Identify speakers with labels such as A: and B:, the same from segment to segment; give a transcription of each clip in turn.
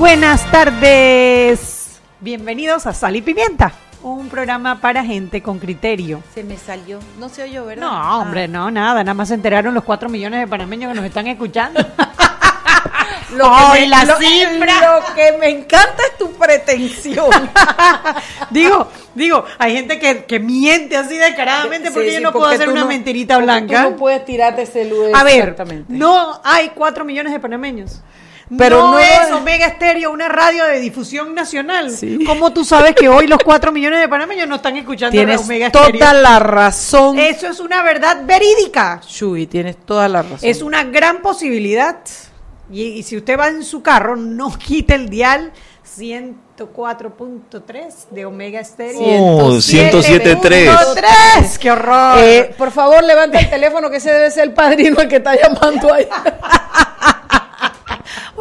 A: Buenas tardes. Bienvenidos a Sal y Pimienta, un programa para gente con criterio.
B: Se me salió. No se oyó, ¿verdad?
A: No, hombre, no, nada. Nada más se enteraron los cuatro millones de panameños que nos están escuchando.
B: Lo que, me, la lo, lo que me encanta es tu pretensión.
A: digo, digo, hay gente que, que miente así descaradamente porque sí, yo no puedo hacer una no, mentirita blanca.
B: Tú no puedes tirarte ese lugar.
A: A ver, no hay cuatro millones de panameños. Pero no, no es Omega Estéreo, una radio de difusión nacional. Sí. ¿Cómo tú sabes que hoy los cuatro millones de panameños no están escuchando
B: tienes
A: Omega Estéreo?
B: toda la razón.
A: Eso es una verdad verídica.
B: Shui, tienes toda la razón.
A: Es una gran posibilidad. Y, y si usted va en su carro, no quite el dial 104.3 de Omega Estéreo.
C: Oh, 107.3.
A: ¡Qué horror!
B: Eh, por favor, levanta el teléfono que ese debe ser el padrino el que está llamando ahí.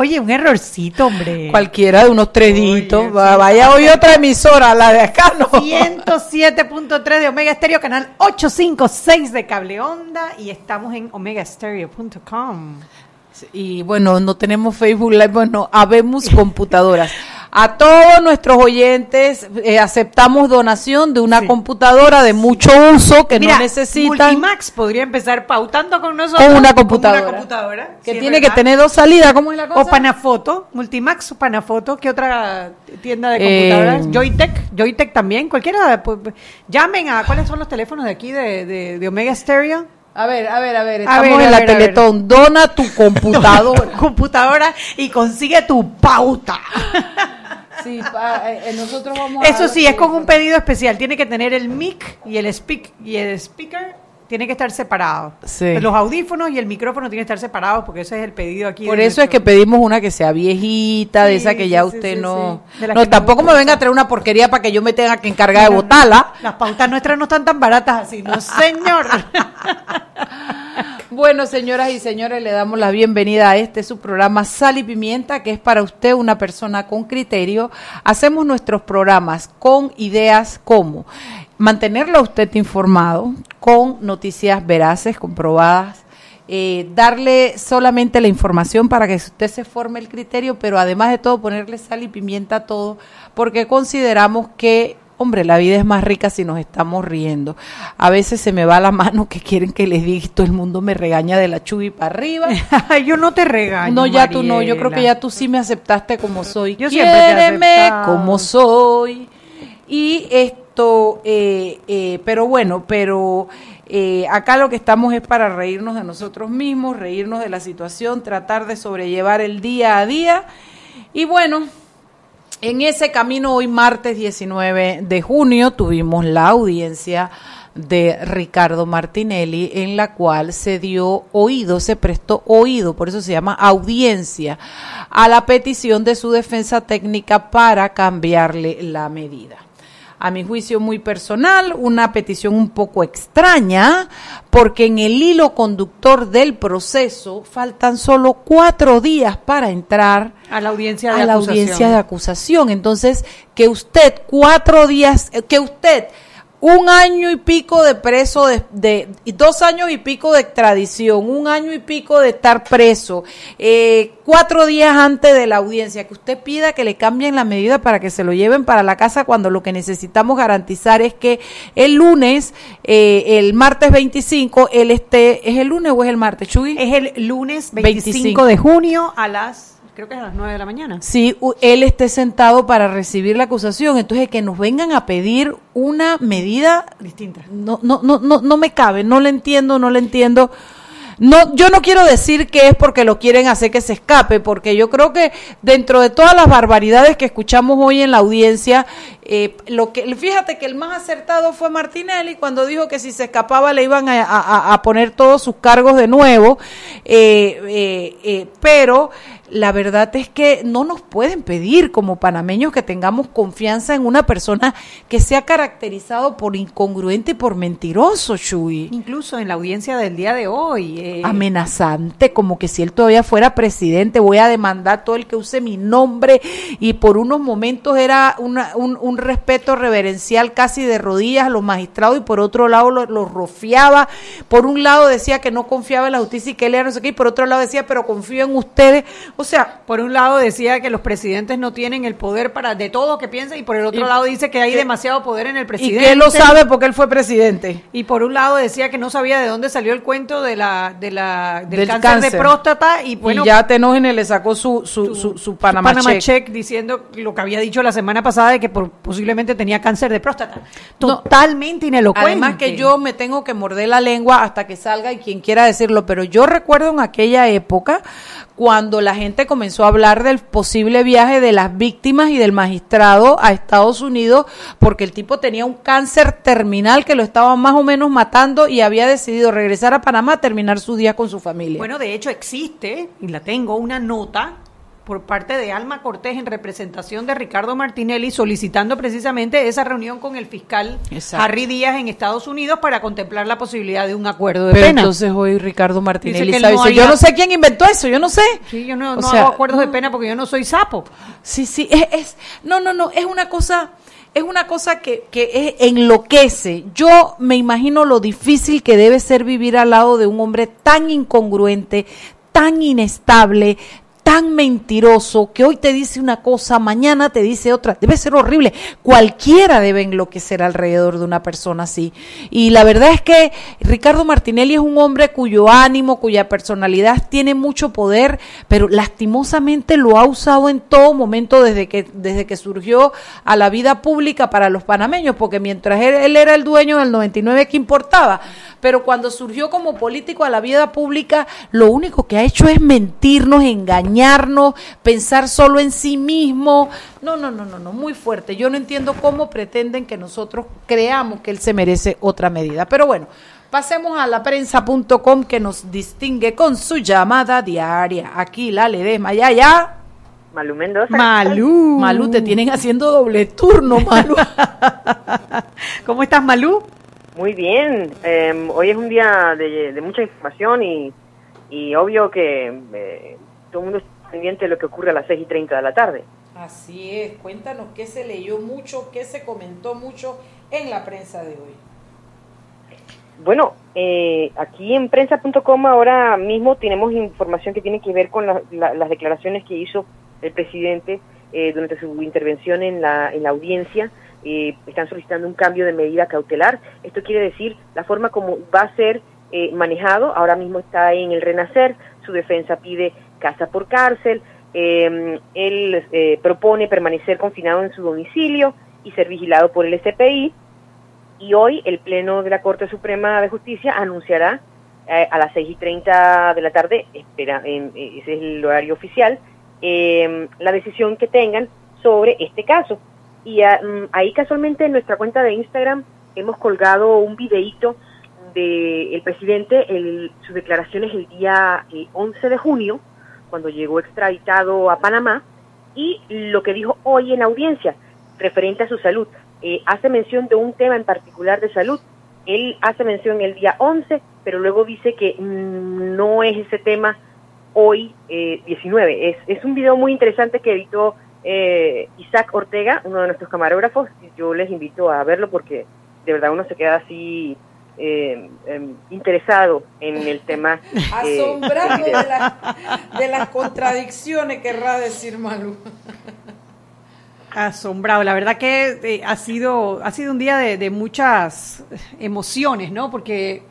A: Oye, un errorcito, hombre.
B: Cualquiera de unos tres dígitos. Vaya hoy otra emisora, la de acá, ¿no?
A: 107.3 de Omega Estéreo, canal 856 de Cable Onda y estamos en omegastereo.com.
B: Y bueno, no tenemos Facebook Live, bueno, habemos computadoras. A todos nuestros oyentes eh, aceptamos donación de una sí. computadora de mucho uso que
A: Mira,
B: no necesitan.
A: Multimax podría empezar pautando con nosotros.
B: Con una computadora.
A: Con una computadora
B: que
A: sí,
B: tiene que tener dos salidas. ¿Cómo es la cosa?
A: O Panafoto, Multimax o Panafoto. ¿Qué otra tienda de computadoras? Eh, Joytech, Joytech también. Cualquiera. Pues, llamen a. ¿Cuáles son los teléfonos de aquí de, de, de Omega Stereo?
B: A ver, a ver, a ver, estamos a ver, en la ver, Teletón. Dona tu computadora.
A: computadora y consigue tu pauta.
B: Sí, pa, eh, nosotros vamos
A: Eso sí, es con un pedido especial. Tiene que tener el mic y el speak y el speaker tiene que estar separado.
B: Sí.
A: Los audífonos y el micrófono tienen que estar separados porque ese es el pedido aquí.
B: Por eso nuestro... es que pedimos una que sea viejita, sí, de esa que ya sí, usted sí, no... No, tampoco me venga a traer una porquería para que yo me tenga que encargar Mira, de botarla.
A: Las pautas nuestras no están tan baratas así, no señor.
B: Bueno, señoras y señores, le damos la bienvenida a este su programa Sal y Pimienta, que es para usted una persona con criterio. Hacemos nuestros programas con ideas como mantenerlo a usted informado, con noticias veraces, comprobadas, eh, darle solamente la información para que usted se forme el criterio, pero además de todo ponerle sal y pimienta a todo, porque consideramos que hombre, la vida es más rica si nos estamos riendo. A veces se me va la mano que quieren que les diga, todo el mundo me regaña de la chubi para arriba.
A: yo no te regaño.
B: No, ya Mariela. tú no, yo creo que ya tú sí me aceptaste como soy. Yo Quiéreme como soy. Y esto, eh, eh, pero bueno, pero eh, acá lo que estamos es para reírnos de nosotros mismos, reírnos de la situación, tratar de sobrellevar el día a día. Y bueno, en ese camino, hoy martes 19 de junio, tuvimos la audiencia de Ricardo Martinelli, en la cual se dio oído, se prestó oído, por eso se llama audiencia, a la petición de su defensa técnica para cambiarle la medida a mi juicio muy personal, una petición un poco extraña, porque en el hilo conductor del proceso faltan solo cuatro días para entrar
A: a la audiencia de,
B: a la audiencia de acusación. Entonces, que usted cuatro días, que usted un año y pico de preso, de, de, dos años y pico de extradición, un año y pico de estar preso, eh, cuatro días antes de la audiencia, que usted pida que le cambien la medida para que se lo lleven para la casa cuando lo que necesitamos garantizar es que el lunes, eh, el martes 25, él esté, ¿es el lunes o es el martes, Chuy?
A: Es el lunes 25, 25. de junio a las creo que es a las 9 de la mañana.
B: Sí, él esté sentado para recibir la acusación. Entonces, que nos vengan a pedir una medida
A: distinta.
B: No, no, no, no, no me cabe, no le entiendo, no le entiendo. No, yo no quiero decir que es porque lo quieren hacer que se escape, porque yo creo que dentro de todas las barbaridades que escuchamos hoy en la audiencia, eh, lo que, fíjate que el más acertado fue Martinelli cuando dijo que si se escapaba le iban a, a, a poner todos sus cargos de nuevo, eh, eh, pero la verdad es que no nos pueden pedir como panameños que tengamos confianza en una persona que sea caracterizado por incongruente y por mentiroso, Shui.
A: Incluso en la audiencia del día de hoy.
B: Eh. Amenazante, como que si él todavía fuera presidente, voy a demandar todo el que use mi nombre y por unos momentos era un, un, respeto reverencial casi de rodillas a los magistrados y por otro lado los lo rofiaba. Por un lado decía que no confiaba en la justicia y que él era no sé qué, y por otro lado decía, pero confío en ustedes. O sea,
A: por un lado decía que los presidentes no tienen el poder para de todo que piensa y por el otro lado dice que hay demasiado poder en el presidente.
B: Y que él lo sabe porque él fue presidente.
A: Y por un lado decía que no sabía de dónde salió el cuento de la, de la, del, cáncer, de próstata y bueno.
B: ya Tenógenes le sacó su, su, su, su Panama,
A: check. diciendo lo que había dicho la semana pasada de que posiblemente tenía cáncer de próstata. Totalmente inelocuente.
B: Además que yo me tengo que morder la lengua hasta que salga y quien quiera decirlo, pero yo recuerdo en aquella época cuando la gente comenzó a hablar del posible viaje de las víctimas y del magistrado a Estados Unidos porque el tipo tenía un cáncer terminal que lo estaba más o menos matando y había decidido regresar a Panamá a terminar su día con su familia.
A: Bueno, de hecho existe, y la tengo, una nota por parte de Alma Cortés en representación de Ricardo Martinelli solicitando precisamente esa reunión con el fiscal Harry Díaz en Estados Unidos para contemplar la posibilidad de un acuerdo de
B: Pero
A: pena.
B: Entonces hoy Ricardo Martinelli dice, yo no sé quién inventó eso, yo no sé.
A: Sí, yo no, hago acuerdos de pena porque yo no soy sapo.
B: Sí, sí, es, es no, no, no, es una cosa es una cosa que, que enloquece. Yo me imagino lo difícil que debe ser vivir al lado de un hombre tan incongruente, tan inestable, tan mentiroso que hoy te dice una cosa, mañana te dice otra. Debe ser horrible. Cualquiera debe enloquecer alrededor de una persona así. Y la verdad es que Ricardo Martinelli es un hombre cuyo ánimo, cuya personalidad tiene mucho poder, pero lastimosamente lo ha usado en todo momento desde que, desde que surgió a la vida pública para los panameños, porque mientras él, era el dueño del 99 que importaba, pero cuando surgió como político a la vida pública, lo único que ha hecho es mentirnos, engañarnos, pensar solo en sí mismo. No, no, no, no, no, muy fuerte. Yo no entiendo cómo pretenden que nosotros creamos que él se merece otra medida. Pero bueno, pasemos a la prensa.com que nos distingue con su llamada diaria. Aquí la Ledesma, ya, ya.
D: Malú Mendoza.
B: Malú. Malú, te tienen haciendo doble turno, Malú.
A: ¿Cómo estás, Malú?
D: Muy bien, em, hoy es un día de, mucha información y, y obvio que eh, todo el mundo está pendiente de lo que ocurre a las 6 y 30 de la tarde.
B: Así es, cuéntanos qué se leyó mucho, qué se comentó mucho en la prensa de hoy.
D: Bueno, eh, aquí en prensa.com ahora mismo tenemos información que tiene que ver con las declaraciones que hizo el presidente eh, durante su intervención en la, en la audiencia eh, están solicitando un cambio de medida cautelar. Esto quiere decir la forma como va a ser eh, manejado. Ahora mismo está en el renacer. Su defensa pide casa por cárcel. Em, él eh, propone permanecer confinado en su domicilio y ser vigilado por el SPI. Y hoy el Pleno de la Corte Suprema de Justicia anunciará a las 6 y 30 de la tarde, espera, ese es el horario oficial, em, la decisión que tengan sobre este caso. Y ah, mm, ahí casualmente en nuestra cuenta de Instagram hemos colgado un videíto del el presidente, el, sus declaraciones el día 11 eh, de junio, cuando llegó extraditado a Panamá, y lo que dijo hoy en audiencia, referente a su salud. Eh, hace mención de un tema en particular de salud. Él hace mención el día 11, pero luego dice que mm, no es ese tema hoy 19. Eh, es, es un video muy interesante que editó eh, Isaac Ortega, uno de nuestros camarógrafos, yo les invito a verlo porque de verdad uno se queda así eh, em, interesado en el tema.
B: Eh, Asombrado de, las contradicciones, querrá decir Malu.
A: Asombrado, la verdad que ha sido ha sido un día de, de muchas emociones, ¿no? Porque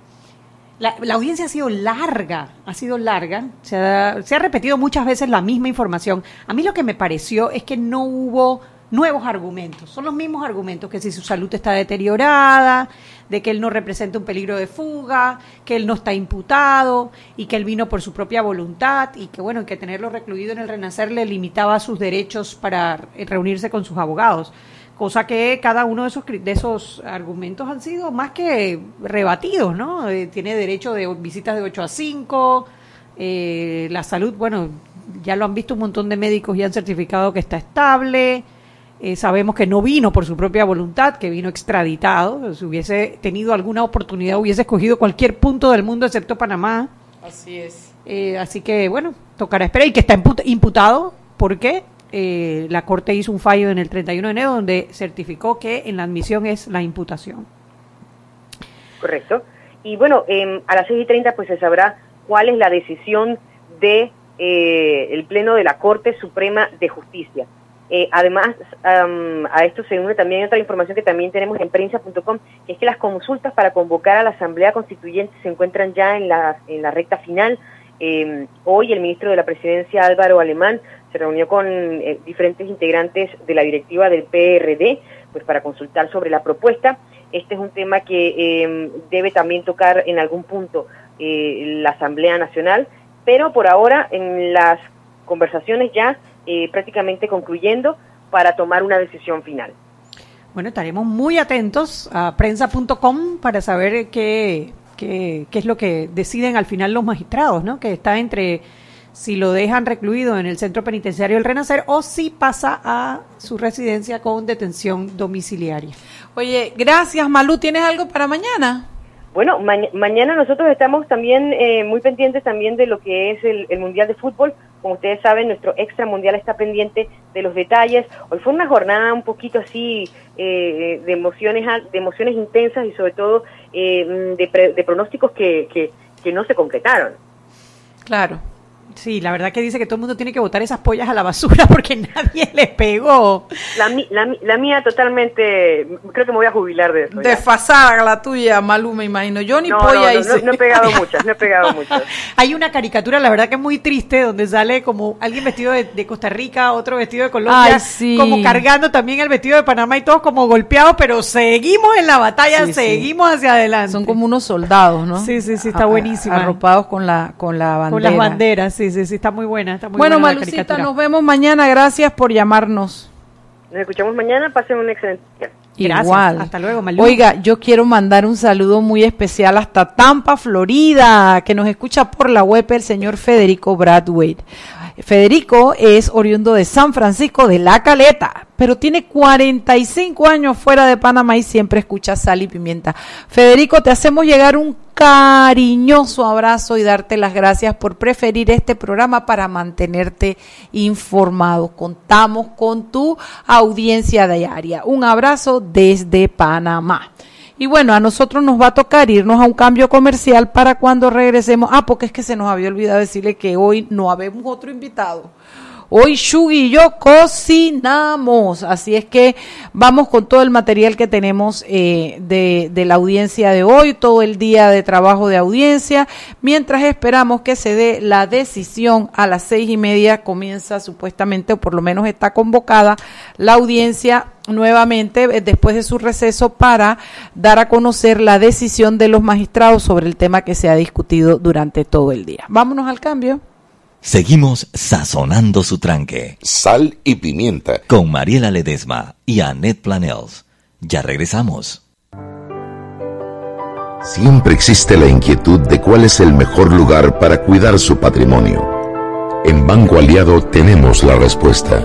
A: la, audiencia ha sido larga, ha sido larga, se ha, se ha, repetido muchas veces la misma información. A mí lo que me pareció es que no hubo nuevos argumentos, son los mismos argumentos, que si su salud está deteriorada, de que él no representa un peligro de fuga, que él no está imputado y que él vino por su propia voluntad y que bueno, que tenerlo recluido en el Renacer le limitaba sus derechos para reunirse con sus abogados cosa que cada uno de esos, de esos argumentos han sido más que rebatidos, ¿no? Eh, tiene derecho de visitas de 8 a 5, eh, la salud, bueno, ya lo han visto un montón de médicos y han certificado que está estable. Eh, sabemos que no vino por su propia voluntad, que vino extraditado. Si hubiese tenido alguna oportunidad, hubiese escogido cualquier punto del mundo excepto Panamá.
B: Así es.
A: Eh, así que, bueno, tocará esperar. Y que está imputado, porque eh, la Corte hizo un fallo en el 31 de enero donde certificó que en la admisión es la imputación.
D: Correcto. Y bueno, em, a las 6 y 30 pues se sabrá cuál es la decisión de el Pleno de la Corte Suprema de Justicia. Eh, además, a esto se une también otra información que también tenemos en prensa.com, que es que las consultas para convocar a la Asamblea Constituyente se encuentran ya en la, en la recta final. Em, hoy el ministro de la Presidencia, Álvaro Alemán, se reunió con eh, diferentes integrantes de la directiva del PRD pues para consultar sobre la propuesta. Este es un tema que em, debe también tocar en algún punto eh, la Asamblea Nacional, pero por ahora en las conversaciones ya eh, prácticamente concluyendo para tomar una decisión final.
A: Bueno, estaremos muy atentos a prensa.com para saber qué, qué, qué, es lo que deciden al final los magistrados, ¿no? Que está entre si lo dejan recluido en el centro penitenciario del Renacer o si pasa a su residencia con detención domiciliaria.
B: Oye, gracias Malú. ¿Tienes algo para mañana?
D: Bueno, mañana nosotros estamos también eh, muy pendientes también de lo que es el, Mundial de Fútbol. Como ustedes saben, nuestro extra mundial está pendiente de los detalles. Hoy fue una jornada un poquito así eh, de emociones de emociones intensas y sobre todo eh, de, de, pronósticos que, que, que no se concretaron.
A: Claro, Sí, la verdad que dice que todo el mundo tiene que botar esas pollas a la basura porque nadie le pegó.
D: La, la, la mía totalmente, creo que me voy a jubilar de eso.
B: Desfasada la tuya, Malu, me imagino. Yo ni polla
D: no, no, no, he pegado muchas, no he pegado muchas.
A: Hay una caricatura, la verdad que es muy triste, donde sale como alguien vestido de, Costa Rica, otro vestido de Colombia, como cargando también el vestido de Panamá y todos como golpeados, pero seguimos en la batalla, seguimos hacia adelante.
B: Son como unos soldados, ¿no?
A: Sí, sí, sí, está buenísima.
B: Arropados con la, con la bandera.
A: Con las banderas, sí sí, sí, está muy buena. Está muy
B: bueno, buena Malucita, nos vemos mañana. Gracias por llamarnos.
D: Nos escuchamos mañana. Pasen un excelente día.
B: Igual.
A: Hasta luego, Malu.
B: Oiga, yo quiero mandar un saludo muy especial hasta Tampa, Florida, que nos escucha por la web el señor Federico Bradway. Federico es oriundo de San Francisco de La Caleta, pero tiene 45 años fuera de Panamá y siempre escucha sal y pimienta. Federico, te hacemos llegar un cariñoso abrazo y darte las gracias por preferir este programa para mantenerte informado. Contamos con tu audiencia diaria. Un abrazo desde Panamá. Y bueno, a nosotros nos va a tocar irnos a un cambio comercial para cuando regresemos. Ah, porque es que se nos había olvidado decirle que hoy no habemos otro invitado. Hoy Shugi y yo cocinamos, así es que vamos con todo el material que tenemos eh, de, de, la audiencia de hoy, todo el día de trabajo de audiencia, mientras esperamos que se dé la decisión a las seis y media, comienza supuestamente, o por lo menos está convocada la audiencia nuevamente eh, después de su receso para dar a conocer la decisión de los magistrados sobre el tema que se ha discutido durante todo el día. Vámonos al cambio.
C: Seguimos sazonando su tranque.
E: Sal y pimienta.
C: Con Mariela Ledesma y Annette Planels. Ya regresamos.
E: Siempre existe la inquietud de cuál es el mejor lugar para cuidar su patrimonio. En Banco Aliado tenemos la respuesta.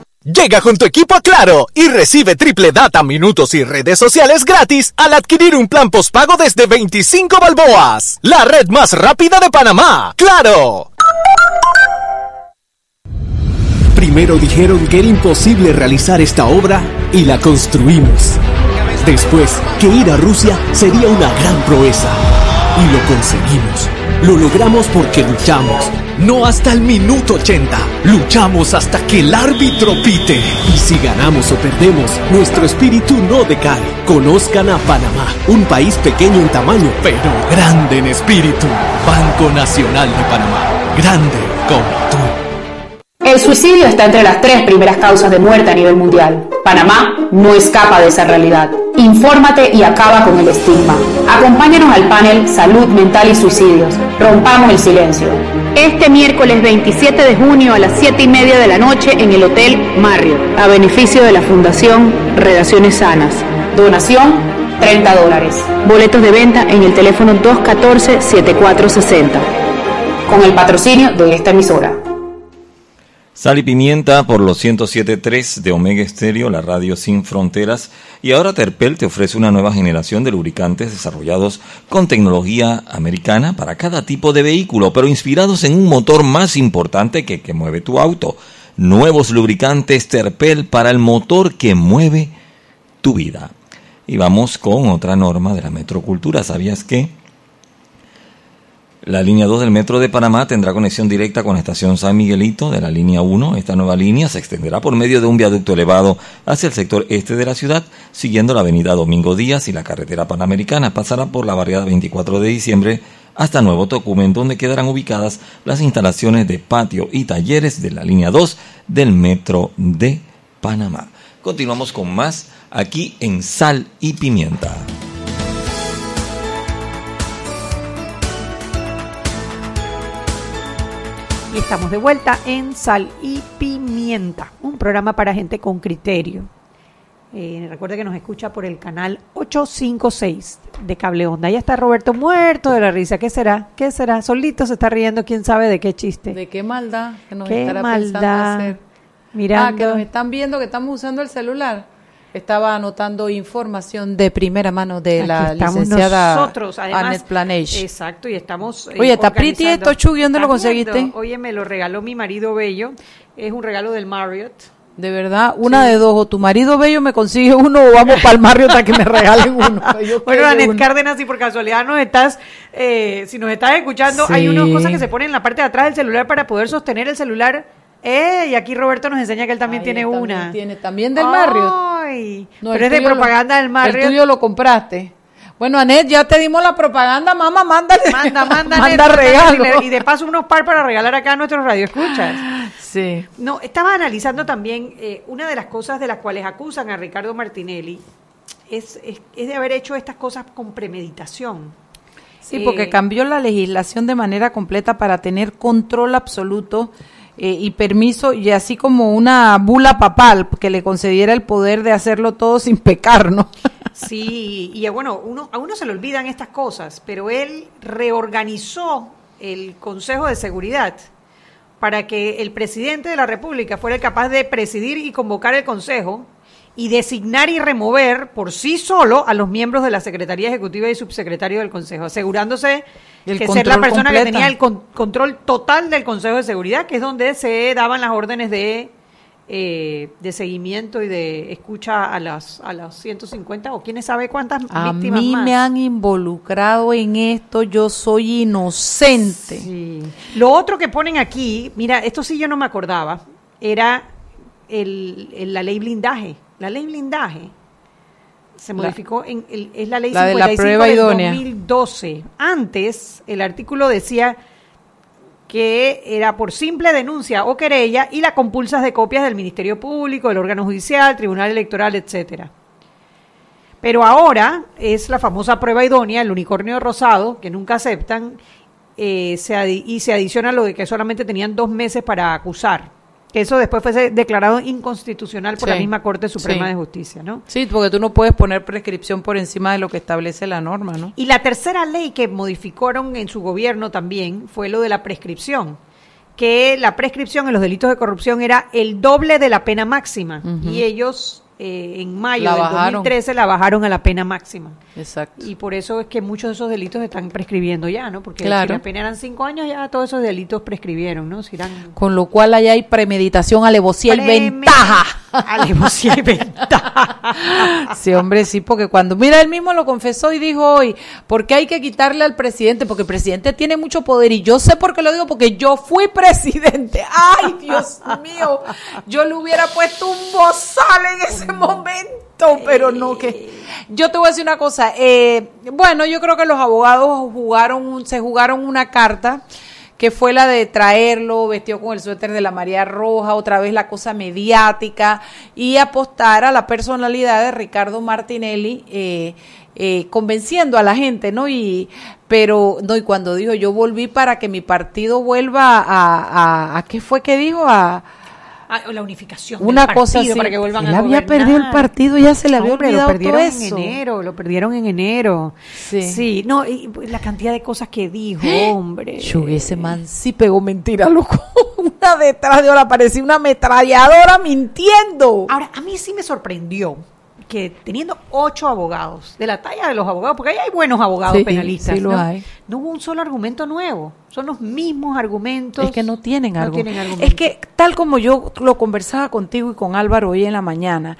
F: Llega con tu equipo a Claro y recibe triple data, minutos y redes sociales gratis al adquirir un plan postpago desde 25 balboas. La red más rápida de Panamá. ¡Claro! Primero dijeron que era imposible realizar esta obra y la construimos. Después, que ir a Rusia sería una gran proeza. Y lo conseguimos. Lo logramos porque luchamos no hasta el minuto 80. Luchamos hasta que el árbitro pite. Y si ganamos o perdemos, nuestro espíritu no decae. Conozcan a Panamá, un país pequeño en tamaño, pero grande en espíritu. Banco Nacional de Panamá, grande como tú.
G: El suicidio está entre las tres primeras causas de muerte a nivel mundial. Panamá no escapa de esa realidad. Infórmate y acaba con el estigma. Acompáñanos al panel Salud Mental y Suicidios. Rompamos el silencio. Este miércoles 27 de junio a las 7 y media de la noche en el Hotel Marriott, a beneficio de la Fundación Relaciones Sanas. Donación 30 dólares. Boletos de venta en el teléfono 214-7460. Con el patrocinio de esta emisora.
C: Sal y pimienta por los 107.3 de Omega Estéreo, la radio sin fronteras. Y ahora Terpel te ofrece una nueva generación de lubricantes desarrollados con tecnología americana para cada tipo de vehículo, pero inspirados en un motor más importante que que mueve tu auto. Nuevos lubricantes Terpel para el motor que mueve tu vida. Y vamos con otra norma de la metrocultura. ¿Sabías que? La línea 2 del Metro de Panamá tendrá conexión directa con la estación San Miguelito de la línea 1. Esta nueva línea se extenderá por medio de un viaducto elevado hacia el sector este de la ciudad, siguiendo la avenida Domingo Díaz y la carretera panamericana. Pasará por la barriada 24 de diciembre hasta Nuevo Tocumen, donde quedarán ubicadas las instalaciones de patio y talleres de la línea 2 del Metro de Panamá. Continuamos con más aquí en Sal y Pimienta.
A: Y estamos de vuelta en Sal y Pimienta, un programa para gente con criterio. Eh, recuerde que nos escucha por el canal 856 de Cable Onda. Ya está Roberto muerto de la risa. ¿Qué será? ¿Qué será? Solito se está riendo, quién sabe de qué chiste.
B: De qué maldad que nos
A: qué
B: estará
A: maldad.
B: pensando hacer.
A: Mirando.
B: Ah, que nos están viendo que estamos usando el celular. Estaba anotando información de primera mano de
A: Aquí
B: la licenciada
A: nosotros, además,
B: Annette Planage.
A: Exacto, y estamos. eh,
B: Oye, está pretty esto, Chugui, ¿dónde lo conseguiste?
A: Oye, me lo regaló mi marido bello. Es un regalo del Marriott.
B: De verdad, una de dos, o tu marido bello me consigue uno o vamos para el Mario hasta que me regalen uno.
A: Bueno, Anet. Cárdenas, si por casualidad nos estás, eh, si nos estás escuchando, hay unas cosas que se ponen en la parte de atrás del celular para poder sostener el celular. Eh, y aquí Roberto nos enseña que él también
B: Ahí
A: tiene
B: también
A: una.
B: tiene, también del Marriott.
A: Ay,
B: No,
A: pero
B: el
A: es de
B: lo-
A: propaganda del
B: El
A: Marriott.
B: tuyo lo compraste. Bueno, Anet, ya te dimos la propaganda, mamá, mándale.
A: Manda, manda, Anet,
B: manda
A: manda,
B: regalo.
A: Y de paso unos par para regalar acá a nuestros radioescuchas.
B: Sí.
A: No, estaba analizando también eh, una de las cosas de las cuales acusan a Ricardo Martinelli es, es, es de haber hecho estas cosas con premeditación.
B: Sí,
A: Eh,
B: porque cambió la legislación de manera completa para tener control absoluto eh, y permiso, y así como una bula papal que le concediera el poder de hacerlo todo sin pecar, ¿no?
A: Sí, y bueno, uno, a uno se le olvidan estas cosas, pero él reorganizó el Consejo de Seguridad para que el presidente de la República fuera capaz de presidir y convocar el Consejo y designar y remover por sí solo a los miembros de la Secretaría Ejecutiva y subsecretario del Consejo, asegurándose
B: El
A: que ser la persona que tenía el con- control total del Consejo de Seguridad, que es donde se daban las órdenes de, eh, de seguimiento y de escucha a las, a las 150 o quién sabe cuántas
B: A
A: víctimas
B: mí
A: más.
B: me han involucrado en esto, yo soy inocente.
A: Sí. Lo otro que ponen aquí, mira, esto sí yo no me acordaba, era el, el- la ley blindaje. La ley blindaje se modificó en el- es la ley
B: la de la
A: 55
B: prueba
A: del
B: idónea.
A: 2012. Antes el artículo decía que era por simple denuncia o querella y la compulsas de copias del Ministerio Público, del órgano judicial, Tribunal Electoral, etcétera. Pero ahora es la famosa prueba idónea, el unicornio rosado, que nunca aceptan, eh, se y se adiciona lo de que solamente tenían dos meses para acusar. Que eso después fue declarado inconstitucional por
B: Sí,
A: la misma Corte Suprema
B: sí.
A: de Justicia, ¿no?
B: Sí, porque tú no puedes poner prescripción por encima de lo que establece la norma, ¿no?
A: Y la tercera ley que modificaron en su gobierno también fue lo de la prescripción, que la prescripción en los delitos de corrupción era el doble de la pena máxima y ellos eh, en mayo
B: La
A: del
B: bajaron.
A: 2013 la bajaron a la pena máxima.
B: Exacto.
A: Y por eso es que muchos de esos delitos están prescribiendo ya, ¿no? Porque
B: Claro.
A: si la pena eran cinco años, ya todos esos delitos prescribieron, ¿no? Si eran
B: Con lo cual ahí hay premeditación, alevosía y ventaja.
A: Alevosía y ventaja.
B: Sí, hombre, sí, porque cuando, mira, él mismo lo confesó y dijo hoy, porque hay que quitarle al presidente, porque el presidente tiene mucho poder y yo sé por qué lo digo, porque yo fui presidente. Ay, Dios mío, yo le hubiera puesto un bozal en ese momento, pero no que... Yo te voy a decir una cosa, eh, bueno, yo creo que los abogados jugaron, se jugaron una carta que fue la de traerlo vestido con el suéter de la María Roja, otra vez la cosa mediática, y apostar a la personalidad de Ricardo Martinelli, eh, eh, convenciendo a la gente, ¿no? Y, pero, no, y cuando dijo, yo volví para que mi partido vuelva a, a, a ¿qué fue que dijo? A,
A: Ah, la unificación
B: una cosa así,
A: para que vuelvan
B: él
A: a
B: había perdido el partido ya se le había
A: Hombre,
B: olvidado
A: lo perdieron
B: todo
A: en
B: eso
A: enero, lo perdieron en enero.
B: Sí.
A: Sí, no, y la cantidad de cosas que dijo, hombre.
B: Chugue, ese man sí pegó mentira, loco. Una detrás de otra, parecía una ametralladora mintiendo.
A: Ahora, a mí sí me sorprendió que teniendo ocho abogados, de la talla de los abogados, porque ahí hay buenos abogados
B: Sí,
A: penalistas,
B: sí lo
A: ¿no?
B: hay.
A: No hubo un solo argumento nuevo, son los mismos argumentos.
B: Es que no tienen
A: No tienen.
B: Es que tal como yo lo conversaba contigo y con Álvaro hoy en la mañana,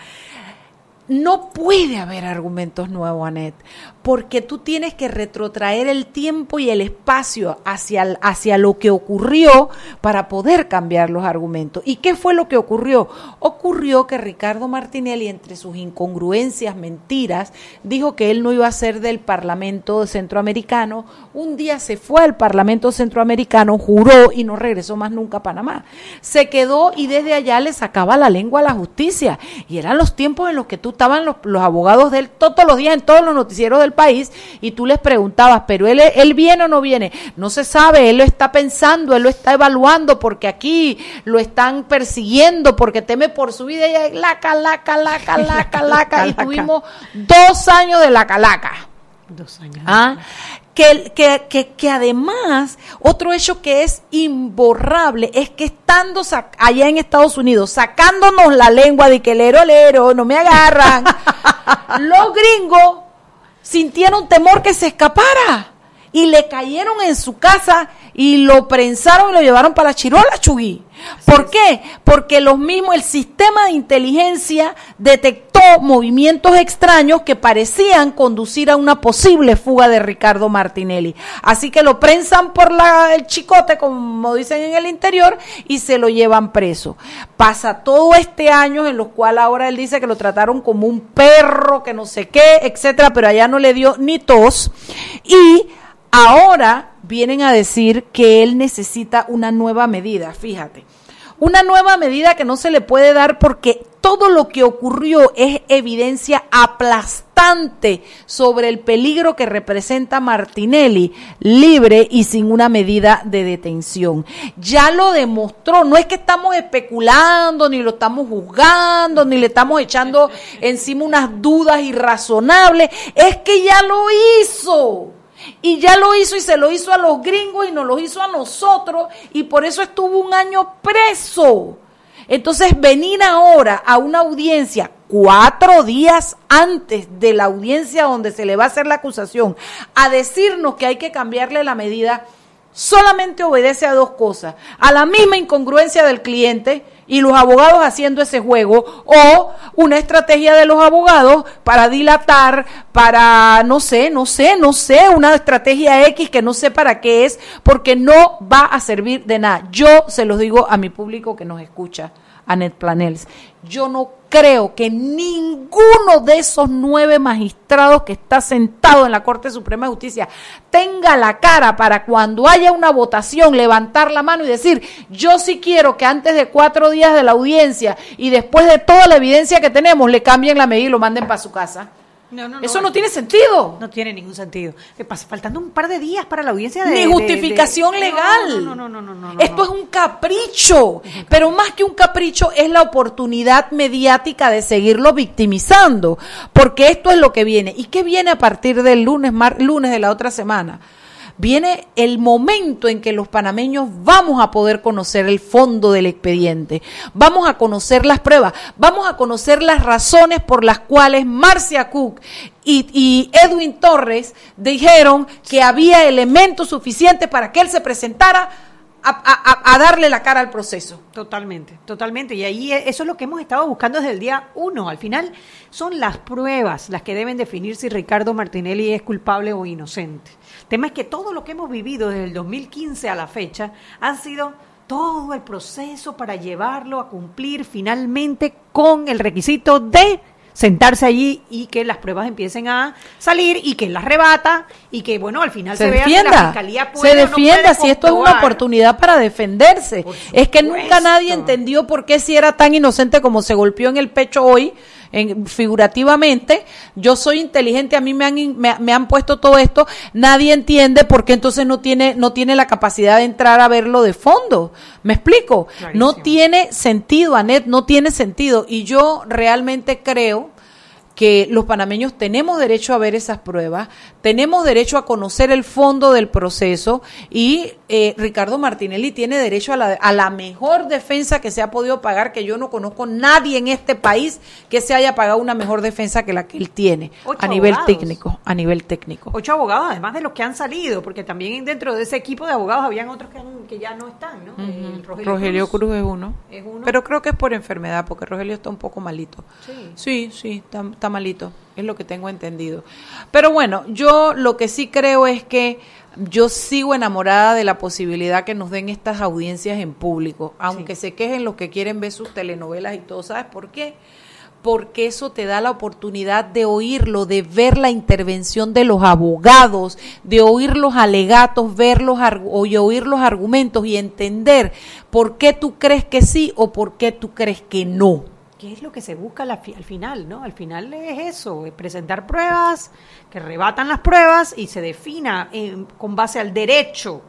B: no puede haber argumentos nuevos, Anet, porque tú tienes que retrotraer el tiempo y el espacio hacia, hacia lo que ocurrió para poder cambiar los argumentos. ¿Y qué fue lo que ocurrió? Ocurrió que Ricardo Martinelli, entre sus incongruencias, mentiras, dijo que él no iba a ser del Parlamento centroamericano. Un día se fue al Parlamento centroamericano, juró y no regresó más nunca a Panamá. Se quedó y desde allá le sacaba la lengua a la justicia. Y eran los tiempos en los que tú estaban los, los abogados de él todos los días en todos los noticieros del país y tú les preguntabas, pero él, él viene o no viene. No se sabe, él lo está pensando, él lo está evaluando porque aquí lo están persiguiendo porque teme por su vida y laca, laca, laca, laca, laca. Y tuvimos dos años de la calaca.
A: Dos años.
B: ¿Ah? Que, que, que, que además, otro hecho que es imborrable es que estando allá en Estados Unidos, sacándonos la lengua de que lero, lero, no me agarran, los gringos sintieron temor que se escapara y le cayeron en su casa y lo prensaron y lo llevaron para la chirola, Chugui. ¿Por qué? Porque los mismos, el sistema de inteligencia detectó movimientos extraños que parecían conducir a una posible fuga de Ricardo Martinelli. Así que lo prensan por la, el chicote, como dicen en el interior, y se lo llevan preso. Pasa todo este año en los cual ahora él dice que lo trataron como un perro, que no sé qué, etcétera, pero allá no le dio ni tos. Y ahora vienen a decir que él necesita una nueva medida, fíjate. Una nueva medida que no se le puede dar porque todo lo que ocurrió es evidencia aplastante sobre el peligro que representa Martinelli, libre y sin una medida de detención. Ya lo demostró, no es que estamos especulando, ni lo estamos juzgando, ni le estamos echando encima unas dudas irrazonables, es que ya lo hizo. Y ya lo hizo y se lo hizo a los gringos y nos lo hizo a nosotros y por eso estuvo un año preso. Entonces venir ahora a una audiencia cuatro días antes de la audiencia donde se le va a hacer la acusación a decirnos que hay que cambiarle la medida solamente obedece a dos cosas, a la misma incongruencia del cliente y los abogados haciendo ese juego o una estrategia de los abogados para dilatar, para no sé, no sé, no sé, una estrategia X que no sé para qué es, porque no va a servir de nada. Yo se los digo a mi público que nos escucha, a Net Planels. Yo no creo que ninguno de esos nueve magistrados que está sentado en la Corte Suprema de Justicia tenga la cara para cuando haya una votación levantar la mano y decir, yo sí quiero que antes de cuatro días de la audiencia y después de toda la evidencia que tenemos le cambien la medida y lo manden para su casa.
A: No, no, no,
B: Eso no tiene sentido.
A: No tiene ningún sentido. ¿Qué pasa? Faltando un par de días para la audiencia de...
B: Ni
A: de-
B: justificación
A: de-
B: legal.
A: No, no, no, no, no,
B: Esto es un capricho, pero más que un capricho es la oportunidad mediática de seguirlo victimizando, porque esto es lo que viene. ¿Y qué viene a partir del lunes, mar- lunes de la otra semana? Viene el momento en que los panameños vamos a poder conocer el fondo del expediente, vamos a conocer las pruebas, vamos a conocer las razones por las cuales Marcia Cook y, Edwin Torres dijeron que había elementos suficientes para que él se presentara a, darle la cara al proceso.
A: Totalmente, totalmente. Y ahí e, eso es lo que hemos estado buscando desde el día uno. Al final son las pruebas las que deben definir si Ricardo Martinelli es culpable o inocente. El tema es que todo lo que hemos vivido desde el 2015 a la fecha ha sido todo el proceso para llevarlo a cumplir finalmente con el requisito de sentarse allí y que las pruebas empiecen a salir y que las rebata y que bueno al final
B: se, defienda, la fiscalía puede se defienda si esto es una oportunidad para defenderse. Es que nunca nadie entendió por qué si era tan inocente como se golpeó en el pecho hoy en, figurativamente, yo soy inteligente, a mí me han, me, han puesto todo esto, nadie entiende por qué entonces no tiene, no tiene la capacidad de entrar a verlo de fondo. ¿Me explico? No tiene sentido, Anet, no tiene sentido. Y yo realmente creo que los panameños tenemos derecho a ver esas pruebas, tenemos derecho a conocer el fondo del proceso y eh, Ricardo Martinelli tiene derecho a la, a la mejor defensa que se ha podido pagar, que yo no conozco nadie en este país que se haya pagado una mejor defensa que la que él tiene a nivel técnico, a nivel técnico.
A: Ocho abogados, además de los que han salido, porque también dentro de ese equipo de abogados habían otros que, ya no están, ¿no?
B: Eh, Rogelio, Cruz, es, uno. Pero creo que es por enfermedad, porque Rogelio está un poco malito. Sí, sí, sí está malito, es lo que tengo entendido. Pero bueno, yo lo que sí creo es que yo sigo enamorada de la posibilidad que nos den estas audiencias en público, aunque se quejen los que quieren ver sus telenovelas y todo, ¿sabes por qué? Porque eso te da la oportunidad de oírlo, de ver la intervención de los abogados, de oír los alegatos, ver los y oír los argumentos y entender por qué tú crees que sí o por qué tú crees que no.
A: ¿Qué es lo que se busca al final, no? Al final es eso, es presentar pruebas, que rebatan las pruebas y se defina con base al derecho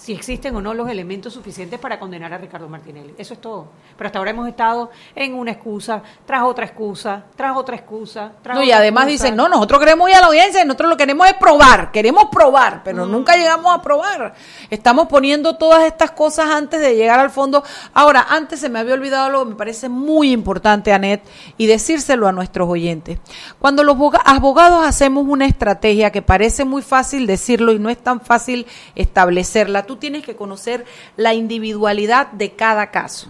A: si existen o no los elementos suficientes para condenar a Ricardo Martinelli. Eso es todo. Pero hasta ahora hemos estado en una excusa, tras otra excusa, tras otra excusa. Tras
B: no, y además dicen, no, nosotros queremos ir a la audiencia, nosotros lo queremos es probar, queremos probar, pero mm. nunca llegamos a probar. Estamos poniendo todas estas cosas antes de llegar al fondo. Ahora, antes se me había olvidado algo me parece muy importante, Anet, y decírselo a nuestros oyentes. Cuando los abogados hacemos una estrategia que parece muy fácil decirlo y no es tan fácil establecerla, tú tienes que conocer la individualidad de cada caso.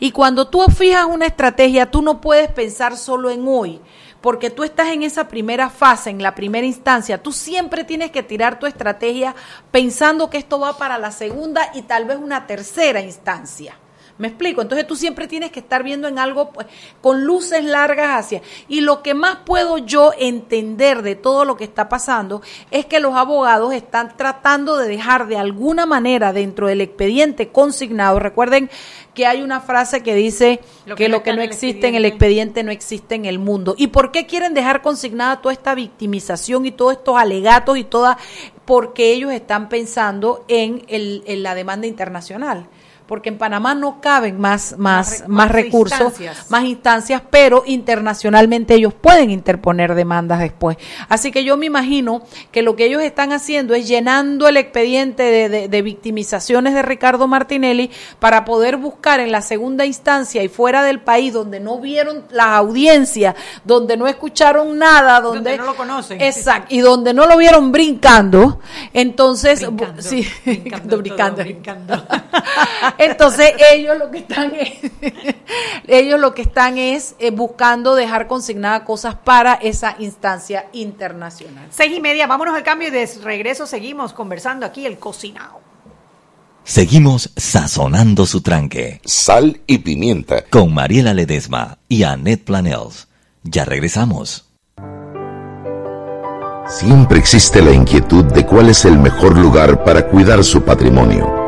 B: Y cuando tú fijas una estrategia, tú no puedes pensar solo en hoy, porque tú estás en esa primera fase, en la primera instancia. Tú siempre tienes que tirar tu estrategia pensando que esto va para la segunda y tal vez una tercera instancia. ¿Me explico? Entonces tú siempre tienes que estar viendo en algo pues, con luces largas hacia. Y lo que más puedo yo entender de todo lo que está pasando es que los abogados están tratando de dejar de alguna manera dentro del expediente consignado. Recuerden que hay una frase que dice que, lo que no existe en el expediente no existe en el mundo. ¿Y por qué quieren dejar consignada toda esta victimización y todos estos alegatos y toda porque ellos están pensando en, el, en la demanda internacional? Porque en Panamá no caben más, más, más, recursos, más instancias, pero internacionalmente ellos pueden interponer demandas después. Así que yo me imagino que lo que ellos están haciendo es llenando el expediente de, de, victimizaciones de Ricardo Martinelli para poder buscar en la segunda instancia y fuera del país donde no vieron las audiencias, donde no escucharon nada, donde,
A: no lo conocen.
B: Exacto, y donde no lo vieron brincando, entonces, sí, brincando, brincando. brincando. Entonces ellos lo que están es, ellos lo que están es eh, buscando dejar consignadas cosas para esa instancia internacional.
A: Seis y media, vámonos al cambio y de regreso seguimos conversando aquí el cocinado.
C: Seguimos sazonando su tranque.
E: Sal y pimienta.
C: Con Mariela Ledesma y Annette Planels. Ya regresamos.
E: Siempre existe la inquietud de cuál es el mejor lugar para cuidar su patrimonio.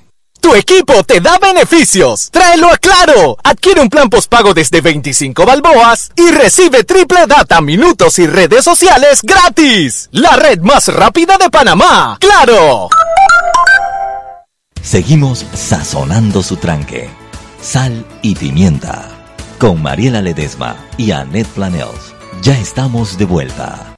F: Tu equipo te da beneficios. Tráelo a Claro. Adquiere un plan postpago desde 25 balboas y recibe triple data, minutos y redes sociales gratis. La red más rápida de Panamá. ¡Claro!
C: Seguimos sazonando su tranque. Sal y pimienta. Con Mariela Ledesma y Annette Planels. Ya estamos de vuelta.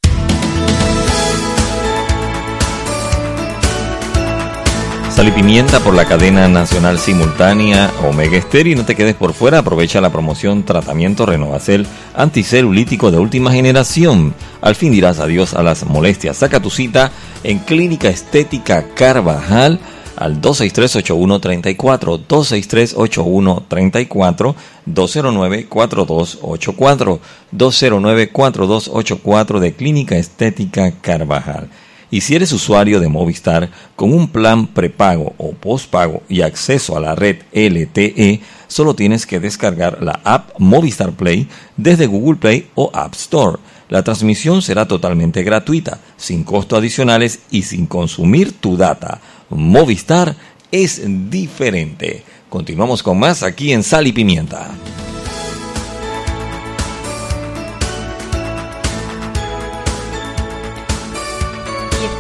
C: Sal y pimienta por la cadena nacional simultánea Omega Estéreo y no te quedes por fuera, aprovecha la promoción Tratamiento Renovacel anticelulítico de última generación. Al fin dirás adiós a las molestias. Saca tu cita en Clínica Estética Carvajal al 263-8134, 263-8134, 209-4284, 209-4284 de Clínica Estética Carvajal. Y si eres usuario de Movistar con un plan prepago o postpago y acceso a la red LTE, solo tienes que descargar la app Movistar Play desde Google Play o App Store. La transmisión será totalmente gratuita, sin costos adicionales y sin consumir tu data. Movistar es diferente. Continuamos con más aquí en Sal y Pimienta.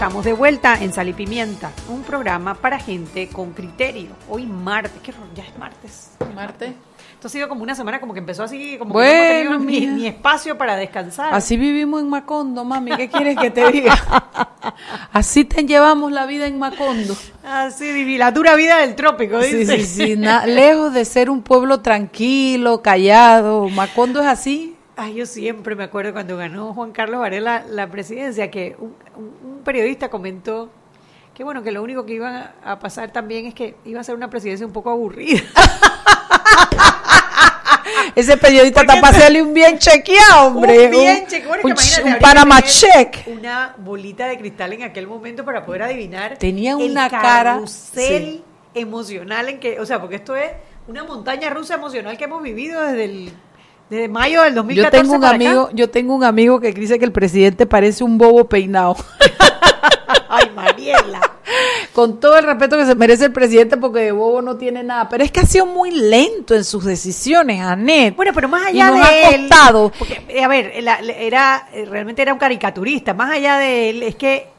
A: Estamos de vuelta en Sal y Pimienta, un programa para gente con criterio. Hoy martes, ¿qué ya es martes.
B: Martes.
A: Esto ha sido como una semana como que empezó así, como
B: bueno,
A: que no mi, mi, espacio para descansar.
B: Así vivimos en Macondo, mami, ¿qué quieres que te diga? así te llevamos la vida en Macondo.
A: Así, la dura vida del trópico, dice.
B: Sí, sí, sí, lejos de ser un pueblo tranquilo, callado, Macondo es así,
A: Ay, yo siempre me acuerdo cuando ganó Juan Carlos Varela la presidencia, que un, periodista comentó que bueno, que lo único que iba a pasar también es que iba a ser una presidencia un poco aburrida.
B: Ese periodista está para hacerle un bien chequeado, hombre.
A: Un bien chequeado. Un,
B: un Panama check.
A: Una bolita de cristal en aquel momento para poder adivinar.
B: Tenía una cara.
A: Sí. emocional en que, o sea, porque esto es una montaña rusa emocional que hemos vivido desde el de mayo del 2014
B: yo tengo un amigo yo tengo un amigo que dice que el presidente parece un bobo peinado
A: Mariela.
B: Con todo el respeto que se merece el presidente porque de bobo no tiene nada. Pero es que ha sido muy lento en sus decisiones Anet.
A: Bueno pero más allá de
B: ha costado.
A: porque, a ver era realmente era un caricaturista. Más allá de él es que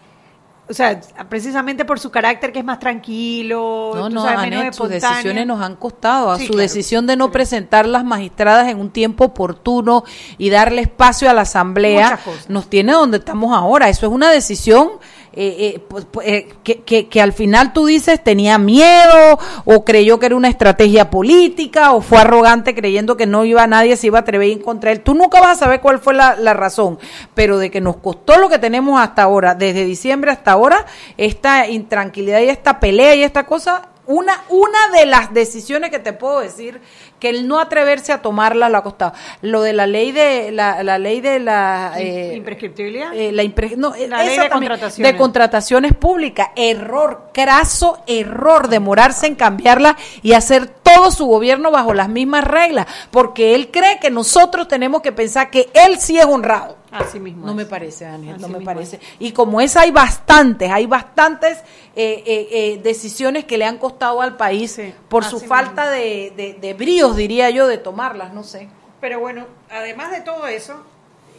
A: o sea, precisamente por su carácter que es más tranquilo,
B: no, no, sus decisiones nos han costado, a su decisión de no presentar las magistradas en un tiempo oportuno y darle espacio a la asamblea, nos tiene donde estamos ahora. Eso es una decisión eh, eh, pues, pues, eh, que, que, al final tú dices tenía miedo o creyó que era una estrategia política o fue arrogante creyendo que no iba nadie se iba a atrever en contra él. Tú nunca vas a saber cuál fue la, la razón, pero de que nos costó lo que tenemos hasta ahora, desde diciembre hasta ahora, esta intranquilidad y esta pelea y esta cosa, una, una de las decisiones que te puedo decir que el no atreverse a tomarla lo ha costado. Lo de la ley de la, la ley de la
A: eh, imprescriptibilidad,
B: eh, la, no, la ley de contrataciones. de contrataciones públicas, error, craso error, demorarse en cambiarla y hacer todo su gobierno bajo las mismas reglas, porque él cree que nosotros tenemos que pensar que él sí es honrado.
A: Así mismo.
B: No me parece, Daniel, no me parece. Y como es, hay bastantes, hay bastantes eh, eh, eh, decisiones que le han costado al país por su falta de, de, de bríos, diría yo, de tomarlas, no sé.
A: Pero bueno, además de todo eso,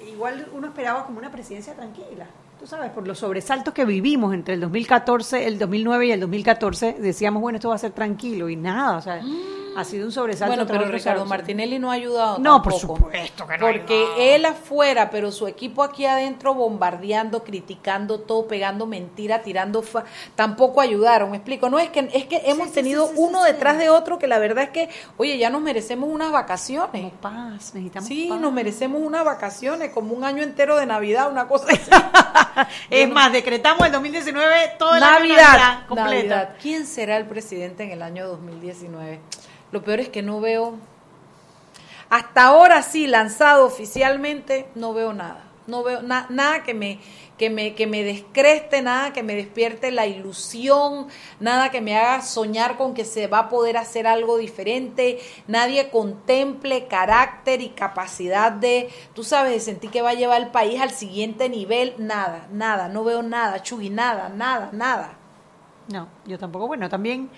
A: igual uno esperaba como una presidencia tranquila tú sabes, por los sobresaltos que vivimos entre el 2014, el 2009 y el 2014, decíamos, bueno, esto va a ser tranquilo y nada, o sea, ha sido un sobresalto.
B: Bueno, pero Ricardo Martinelli no ha ayudado.
A: No, por supuesto que
B: no. Porque él afuera, pero su equipo aquí adentro bombardeando, criticando todo, pegando mentira, tirando, tampoco ayudaron, me explico. No es que es que hemos tenido uno detrás de otro que la verdad es que, oye, ya nos merecemos unas vacaciones.
A: paz, necesitamos
B: Sí, nos merecemos unas vacaciones, como un año entero de Navidad, una cosa así.
A: es más, decretamos el 2019 todo el
B: Navidad, completa. ¿Quién será el presidente en el año 2019? Lo peor es que no veo, hasta ahora sí, lanzado oficialmente, no veo nada. no veo nada que me que me, que me descreste, nada que me despierte la ilusión, nada que me haga soñar con que se va a poder hacer algo diferente, nadie contemple carácter y capacidad de, tú sabes, de sentir que va a llevar el país al siguiente nivel, nada, nada, no veo nada, Chugui, nada, nada, nada.
A: No, yo tampoco. Bueno, también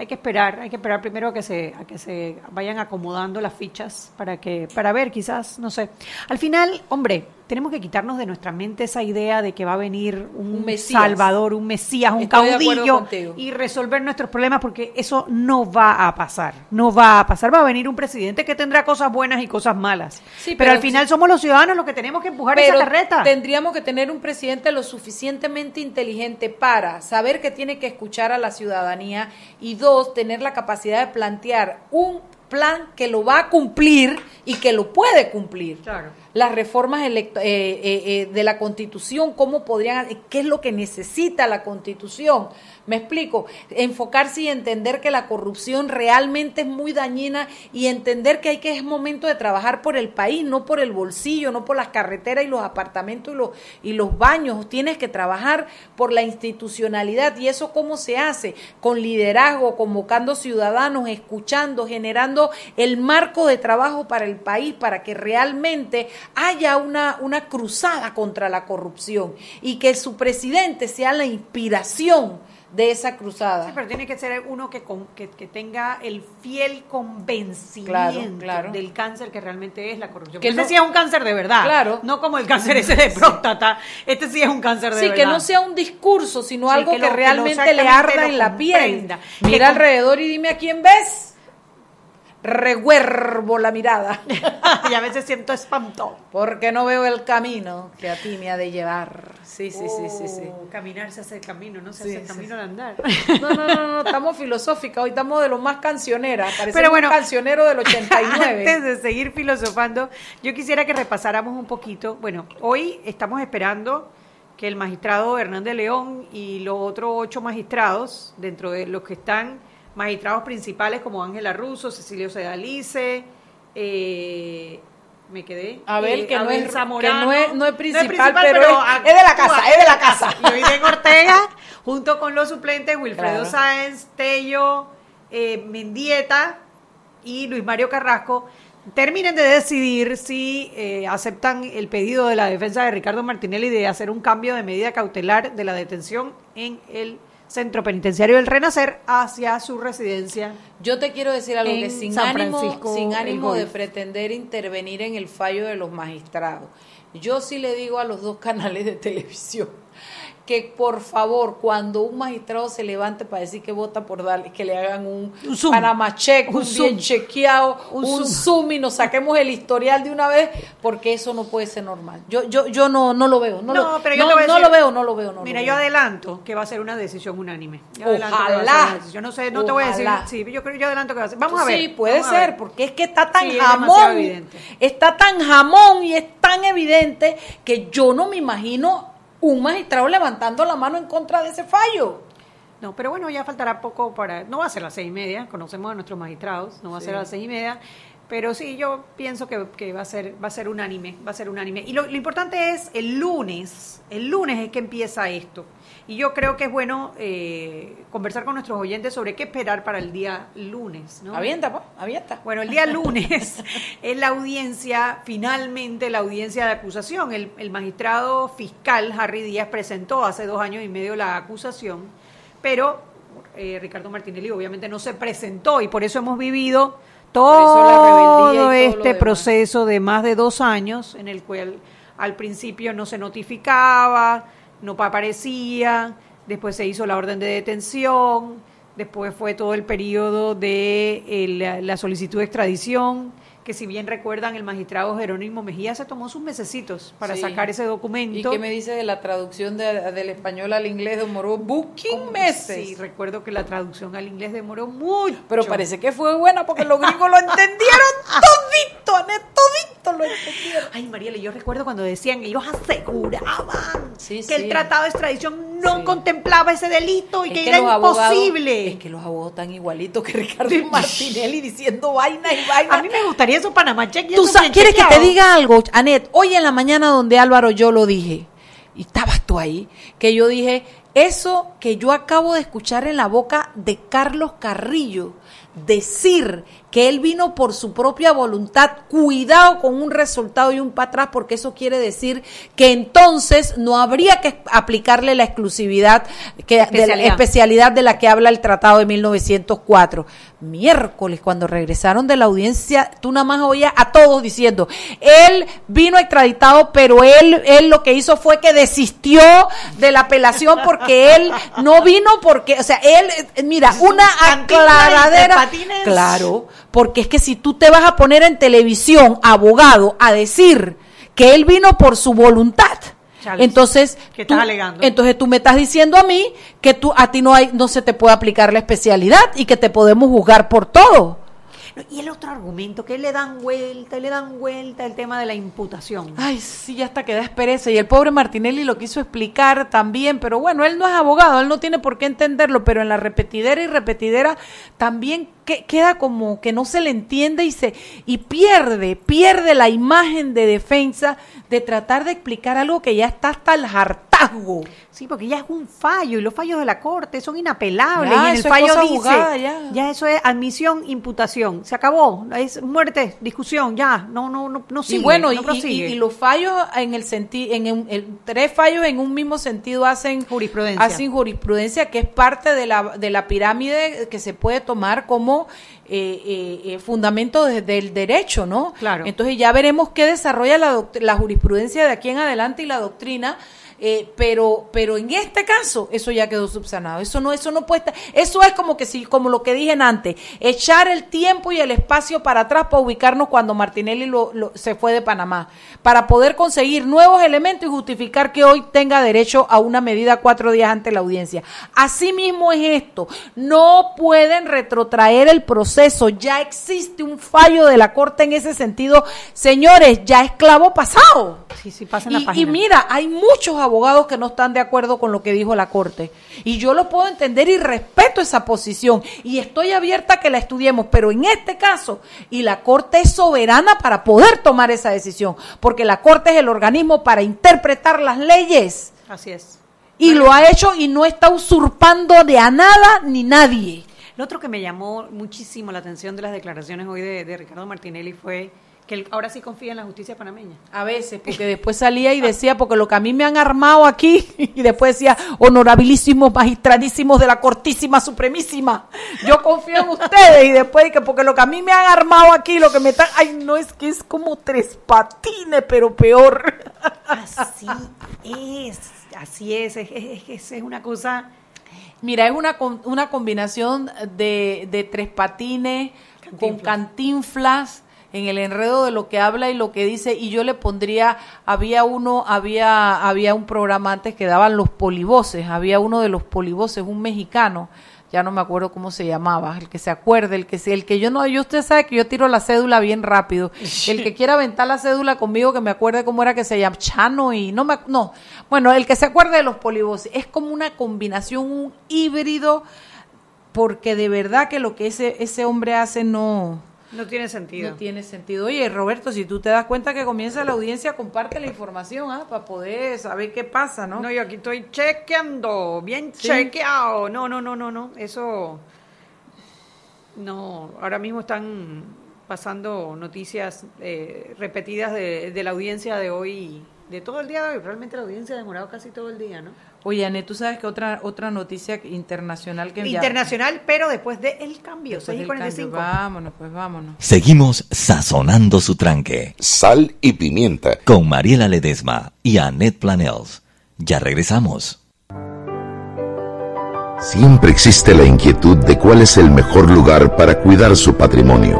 A: hay que esperar, hay que esperar primero a que se, a que se vayan acomodando las fichas para que, para ver quizás, no sé. Al final, hombre, tenemos que quitarnos de nuestra mente esa idea de que va a venir un, salvador, un mesías, un caudillo y resolver nuestros problemas porque eso no va a pasar, no va a pasar, va a venir un presidente que tendrá cosas buenas y cosas malas. pero, al final somos los ciudadanos los que tenemos que empujar esa carreta.
B: Tendríamos que tener un presidente lo suficientemente inteligente para saber que tiene que escuchar a la ciudadanía y dos, tener la capacidad de plantear un plan que lo va a cumplir y que lo puede cumplir. Claro las reformas eh, eh, eh, de la Constitución, cómo podrían, qué es lo que necesita la Constitución. Me explico, enfocarse y entender que la corrupción realmente es muy dañina y entender que hay que es momento de trabajar por el país, no por el bolsillo, no por las carreteras y los apartamentos y los, y los baños. Tienes que trabajar por la institucionalidad y eso cómo se hace, con liderazgo, convocando ciudadanos, escuchando, generando el marco de trabajo para el país, para que realmente haya una, una cruzada contra la corrupción y que su presidente sea la inspiración de esa cruzada.
A: Sí, pero tiene que ser uno que, que, tenga el fiel convencimiento del cáncer que realmente es la corrupción. Que ese sí es un cáncer de verdad. Claro. No como el cáncer ese de próstata. Este sí es un cáncer de verdad.
B: Sí, que no sea un discurso, sino algo que, realmente le arda en la piel. Mira alrededor y dime a quién ves reguervo la mirada.
A: y a veces siento espanto.
B: Porque no veo el camino que a ti me ha de llevar. Sí, sí, sí, sí, sí.
A: Oh, caminar se hace el camino, no se hace el camino de andar.
B: No, no, no, no, estamos filosóficas, hoy estamos de lo más cancionera. Pero bueno, un cancionero del 89.
A: Antes de seguir filosofando, yo quisiera que repasáramos un poquito. Bueno, hoy estamos esperando que el magistrado Hernández León y los otros ocho magistrados, dentro de los que están magistrados principales como Ángela Russo, Cecilio Sedalice, eh, me quedé.
B: Abel, que, no, es, Zamorano, no, es, no, es, principal, pero, es, de la casa, es de la casa.
A: Y Ortega, junto con los suplentes Wilfredo Sáenz, Tello, eh, Mendieta y Luis Mario Carrasco, terminen de decidir si eh, aceptan el pedido de la defensa de Ricardo Martinelli de hacer un cambio de medida cautelar de la detención en el Centro Penitenciario del Renacer hacia su residencia.
B: Yo te quiero decir algo que sin ánimo, sin ánimo de pretender intervenir en el fallo de los magistrados. Yo sí le digo a los dos canales de televisión que por favor, cuando un magistrado se levante para decir que vota por darle, que le hagan un, un zoom, Panama check, un, bien chequeado, un, zoom. y nos saquemos el historial de una vez, porque eso no puede ser normal. Yo, yo, yo no, no lo veo, no, lo, pero yo no, no lo veo, no lo veo. No
A: mira,
B: yo
A: adelanto que va a ser una decisión unánime.
B: Yo Ojalá.
A: Yo no sé, no te voy a decir, sí, yo creo, yo adelanto que va a ser. Vamos a ver.
B: Sí, puede ser, porque es que está tan jamón, está tan jamón y es tan evidente que yo no me imagino un magistrado levantando la mano en contra de ese fallo.
A: No, pero bueno, ya faltará poco para... No va a ser a las seis y media, conocemos a nuestros magistrados, no va a ser a las seis y media, pero sí, yo pienso que, va, a ser, va a ser unánime, va a ser unánime. Y lo, lo importante es el lunes, el lunes es que empieza esto. Y yo creo que es bueno eh, conversar con nuestros oyentes sobre qué esperar para el día lunes. ¿no?
B: Avienta, pues, avienta.
A: Bueno, el día lunes es la audiencia, finalmente la audiencia de acusación. El, magistrado fiscal Harry Díaz presentó hace dos años y medio la acusación, pero eh, Ricardo Martinelli obviamente no se presentó y por eso hemos vivido todo este proceso de más de dos años en el cual al principio no se notificaba no aparecía, después se hizo la orden de detención, después fue todo el periodo de la solicitud de extradición, que si bien recuerdan, el magistrado Jerónimo Mejía se tomó sus mesecitos para sacar ese documento. ¿Y
B: qué me dice de la traducción del español al inglés demoró booking meses?
A: Sí, recuerdo que la traducción al inglés demoró mucho.
B: Pero parece que fue buena porque los gringos lo entendieron todito.
A: Ay, Mariela, yo recuerdo cuando decían, ellos aseguraban que el tratado de extradición no contemplaba ese delito y que, era imposible.
B: es que los abogados están igualitos que Ricardo Martinelli diciendo vaina y vaina.
A: A mí me gustaría eso Panamá Check.
B: ¿Tú quieres que te diga algo, Anet? Hoy en la mañana donde Álvaro yo lo dije, y estabas tú ahí, que yo dije, eso que yo acabo de escuchar en la boca de Carlos Carrillo, decir que él vino por su propia voluntad, cuidado con un resultado y un para atrás, porque eso quiere decir que entonces no habría que aplicarle la exclusividad, que, de la especialidad de la que habla el Tratado de 1904. Miércoles, cuando regresaron de la audiencia, tú nada más oías a todos diciendo, él vino extraditado, pero él, él lo que hizo fue que desistió de la apelación porque él no vino porque, o sea, él, mira, una aclaradera. Claro porque es que si tú te vas a poner en televisión, abogado, a decir que él vino por su voluntad, entonces,
A: ¿Qué estás alegando?
B: entonces tú me estás diciendo a mí que tú a ti no hay no se te puede aplicar la especialidad y que te podemos juzgar por todo.
A: Y el otro argumento, que le dan vuelta, le dan vuelta el tema de la imputación.
B: Ay, sí, hasta que da espereza. Y el pobre Martinelli lo quiso explicar también, pero bueno, él no es abogado, él no tiene por qué entenderlo, pero en la repetidera y repetidera también queda como que no se le entiende y se y pierde, pierde la imagen de defensa de tratar de explicar algo que ya está hasta el hartazgo.
A: Sí, porque ya es un fallo y los fallos de la corte son inapelables y en el fallo dice ya. eso es admisión, imputación, se acabó, es muerte, discusión, ya, no no no no sigue,
B: y bueno, y, los fallos en el sentido en el, tres fallos en un mismo sentido hacen
A: jurisprudencia.
B: Hacen jurisprudencia que es parte de la de la pirámide que se puede tomar como eh, eh, eh, fundamento del derecho, ¿no?
A: Claro.
B: Entonces ya veremos qué desarrolla la, la jurisprudencia de aquí en adelante y la doctrina eh, pero, pero en este caso, eso ya quedó subsanado. Eso no, eso no puede estar, eso es como que si, como lo que dije antes, echar el tiempo y el espacio para atrás para ubicarnos cuando Martinelli lo, se fue de Panamá, para poder conseguir nuevos elementos y justificar que hoy tenga derecho a una medida cuatro días ante la audiencia. Asimismo es esto, no pueden retrotraer el proceso, ya existe un fallo de la Corte en ese sentido. Señores, ya esclavo pasado.
A: Sí, sí, pasen la
B: y, y mira, hay muchos abogados que no están de acuerdo con lo que dijo la Corte. Y yo lo puedo entender y respeto esa posición. Y estoy abierta a que la estudiemos. Pero en este caso, y la Corte es soberana para poder tomar esa decisión. Porque la Corte es el organismo para interpretar las leyes.
A: Así es.
B: Y lo ha hecho y no está usurpando de a nada ni nadie.
A: Lo otro que me llamó muchísimo la atención de las declaraciones hoy de, de Ricardo Martinelli fue que ahora sí confía en la justicia panameña.
B: A veces, porque después salía y decía, porque lo que a mí me han armado aquí, y después decía, honorabilísimos, magistradísimos de la cortísima, supremísima, yo confío en ustedes, y después que porque lo que a mí me han armado aquí, lo que me están, ay, no, es que es como tres patines, pero peor.
A: Así es, así es, es, es, una cosa...
B: Mira, es una, una combinación de, de tres patines con cantinflas en el enredo de lo que habla y lo que dice y yo le pondría había uno había había un programa antes que daban los polivoces había uno de los polivoces un mexicano ya no me acuerdo cómo se llamaba, el que se acuerde, el que el que yo no, yo usted sabe que yo tiro la cédula bien rápido. El que quiera aventar la cédula conmigo que me acuerde cómo era que se llama Chano y no me no. Bueno, el que se acuerde de los polivoces es como una combinación un híbrido porque de verdad que lo que ese ese hombre hace no
A: no tiene sentido.
B: No tiene sentido. Oye, Roberto, si tú te das cuenta que comienza la audiencia, comparte la información, ¿ah? Para poder saber qué pasa, ¿no?
A: No, yo aquí estoy chequeando, bien chequeado. No, no, no, no, no. Eso. No, ahora mismo están pasando noticias eh, repetidas de, de la audiencia de hoy, de todo el día de hoy. Realmente la audiencia ha demorado casi todo el día, ¿no?
B: Oye, Anet, tú sabes que otra otra noticia internacional que
A: Internacional, pero después del el cambio, 645.
B: Vámonos, pues vámonos.
C: Seguimos sazonando su tranque.
E: Sal y pimienta.
C: Con Mariela Ledesma y Annette Planels. Ya regresamos.
E: Siempre existe la inquietud de cuál es el mejor lugar para cuidar su patrimonio.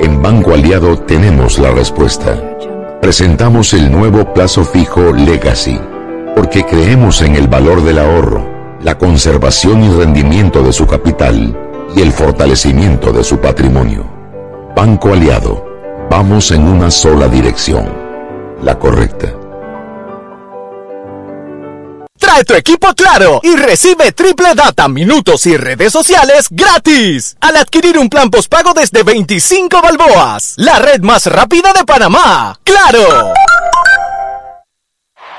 E: En Banco Aliado tenemos la respuesta. Presentamos el nuevo plazo fijo Legacy porque creemos en el valor del ahorro, la conservación y rendimiento de su capital y el fortalecimiento de su patrimonio. Banco Aliado, Vamos en una sola dirección, la correcta.
F: Trae tu equipo Claro y recibe triple data, minutos y redes sociales gratis al adquirir un plan postpago desde 25 balboas. La red más rápida de Panamá. ¡Claro!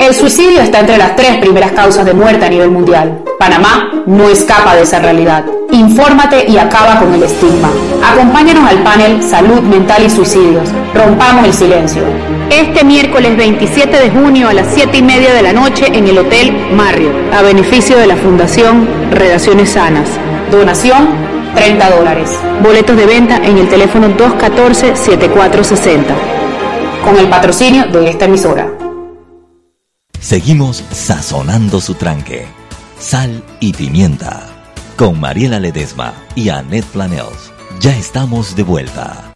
G: El suicidio está entre las tres primeras causas de muerte a nivel mundial. Panamá no escapa de esa realidad. Infórmate y acaba con el estigma. Acompáñanos al panel Salud Mental y Suicidios. Rompamos el silencio. Este miércoles 27 de junio a las 7 y media de la noche en el Hotel Marriott, a beneficio de la Fundación Relaciones Sanas. Donación 30 dólares. Boletos de venta en el teléfono 214-7460. Con el patrocinio de esta emisora.
C: Seguimos sazonando su tranque. Sal y pimienta. Con Mariela Ledesma y Annette Planels. Ya estamos de vuelta.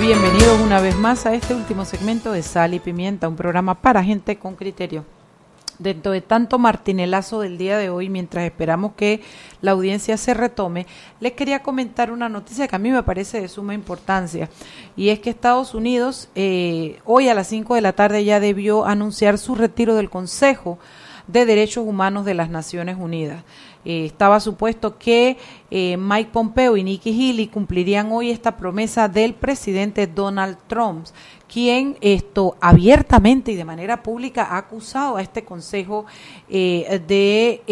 B: Bienvenidos una vez más a este último segmento de Sal y Pimienta, un programa para gente con criterio. Dentro de tanto martinelazo del día de hoy, mientras esperamos que la audiencia se retome, les quería comentar una noticia que a mí me parece de suma importancia, y es que Estados Unidos eh, hoy a las 5 de la tarde ya debió anunciar su retiro del Consejo de Derechos Humanos de las Naciones Unidas. Eh, estaba supuesto que eh, Mike Pompeo y Nikki Haley cumplirían hoy esta promesa del presidente Donald Trump, quien esto abiertamente y de manera pública ha acusado a este Consejo eh, de,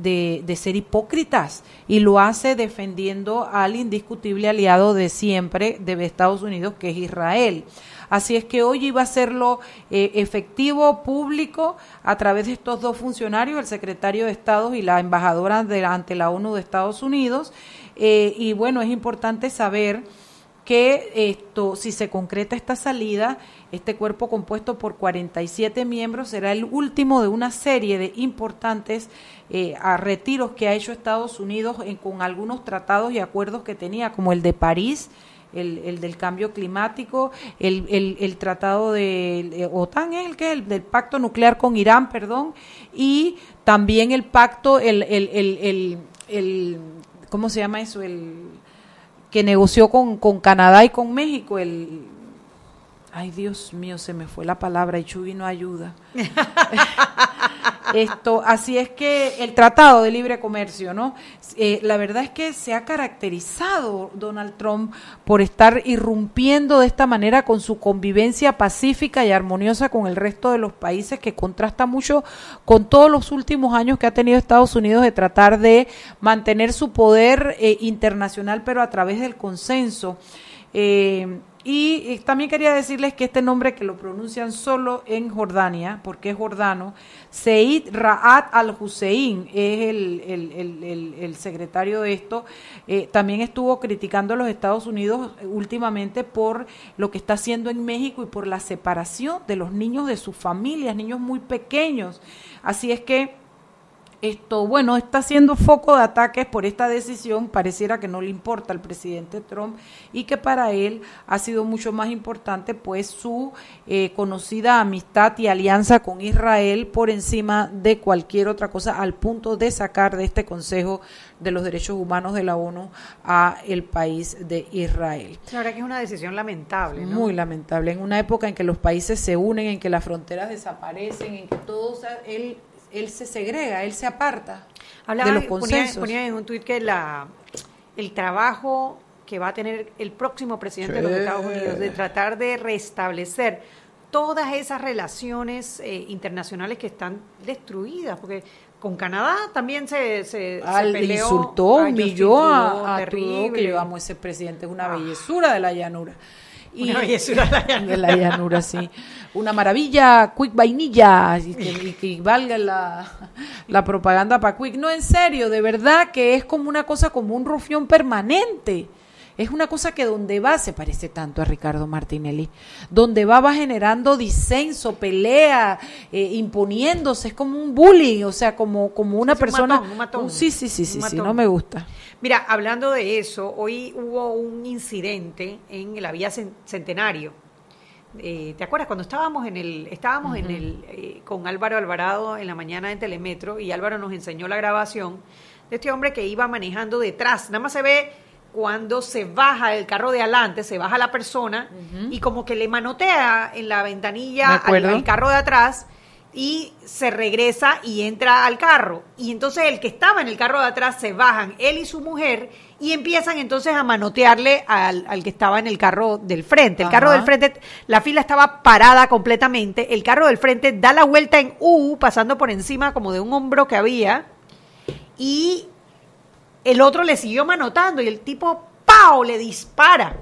B: de, de, ser hipócritas y lo hace defendiendo al indiscutible aliado de siempre de Estados Unidos, que es Israel. Así es que hoy iba a hacerlo eh, efectivo, público, a través de estos dos funcionarios, el secretario de Estado y la embajadora de, ante la ONU de Estados Unidos. Eh, y bueno, es importante saber que esto, si se concreta esta salida, este cuerpo compuesto por 47 miembros será el último de una serie de importantes eh, retiros que ha hecho Estados Unidos con algunos tratados y acuerdos que tenía, como el de París, el, del cambio climático, el, el, tratado de, OTAN es el que el del pacto nuclear con Irán, perdón, y también el pacto, el, el, el, ¿cómo se llama eso? El que negoció con, con Canadá y con México, el Ay, Dios mío, se me fue la palabra y Chubi no ayuda. Esto, así es que el Tratado de Libre Comercio, ¿no? Eh, la verdad es que se ha caracterizado Donald Trump por estar irrumpiendo de esta manera con su convivencia pacífica y armoniosa con el resto de los países, que contrasta mucho con todos los últimos años que ha tenido Estados Unidos de tratar de mantener su poder eh, internacional, pero a través del consenso. Eh, y, también quería decirles que este nombre que lo pronuncian solo en Jordania, porque es jordano, Seid Ra'at al-Hussein es el, secretario de esto, eh, también estuvo criticando a los Estados Unidos últimamente por lo que está haciendo en México y por la separación de los niños de sus familias, niños muy pequeños. Así es que esto, bueno, está siendo foco de ataques por esta decisión, pareciera que no le importa al presidente Trump y que para él ha sido mucho más importante pues su eh, conocida amistad y alianza con Israel por encima de cualquier otra cosa al punto de sacar de este Consejo de los Derechos Humanos de la ONU a el país de Israel.
A: La verdad que es una decisión lamentable. ¿no?
B: Muy lamentable, en una época en que los países se unen, en que las fronteras desaparecen, en que todo, él él se segrega, él se aparta de los consensos.
A: Ponía, en un tuit que la, el trabajo que va a tener el próximo presidente de los Estados Unidos de tratar de restablecer todas esas relaciones eh, internacionales que están destruidas, porque con Canadá también se, se,
B: peleó. Insultó, humilló a, a, que amo ese presidente, es una ah. bellezura de la llanura.
A: Y, una bellezura
B: de la llanura. sí. Una maravilla, Quick Vainilla, y que, valga la, la propaganda para Quick. No, en serio, de verdad que es como una cosa, como un rufión permanente. Es una cosa que donde va se parece tanto a Ricardo Martinelli. Donde va va generando disenso, pelea, eh, imponiéndose, es como un bullying, o sea, como, como una persona...
A: Un matón,
B: sí, sí, sí, sí, sí, no me gusta.
A: Mira, hablando de eso, hoy hubo un incidente en la vía Centenario. Eh, ¿Te acuerdas cuando estábamos en el estábamos en el eh, con Álvaro Alvarado en la mañana en Telemetro y Álvaro nos enseñó la grabación de este hombre que iba manejando detrás, nada más se ve cuando se baja el carro de adelante, se baja la persona y como que le manotea en la ventanilla al, carro de atrás y se regresa y entra al carro. Y entonces el que estaba en el carro de atrás se bajan, él y su mujer, y empiezan entonces a manotearle al, que estaba en el carro del frente. El carro del frente, la fila estaba parada completamente, el carro del frente da la vuelta en U, pasando por encima como de un hombro que había, y el otro le siguió manotando y el tipo, ¡pau!, le dispara.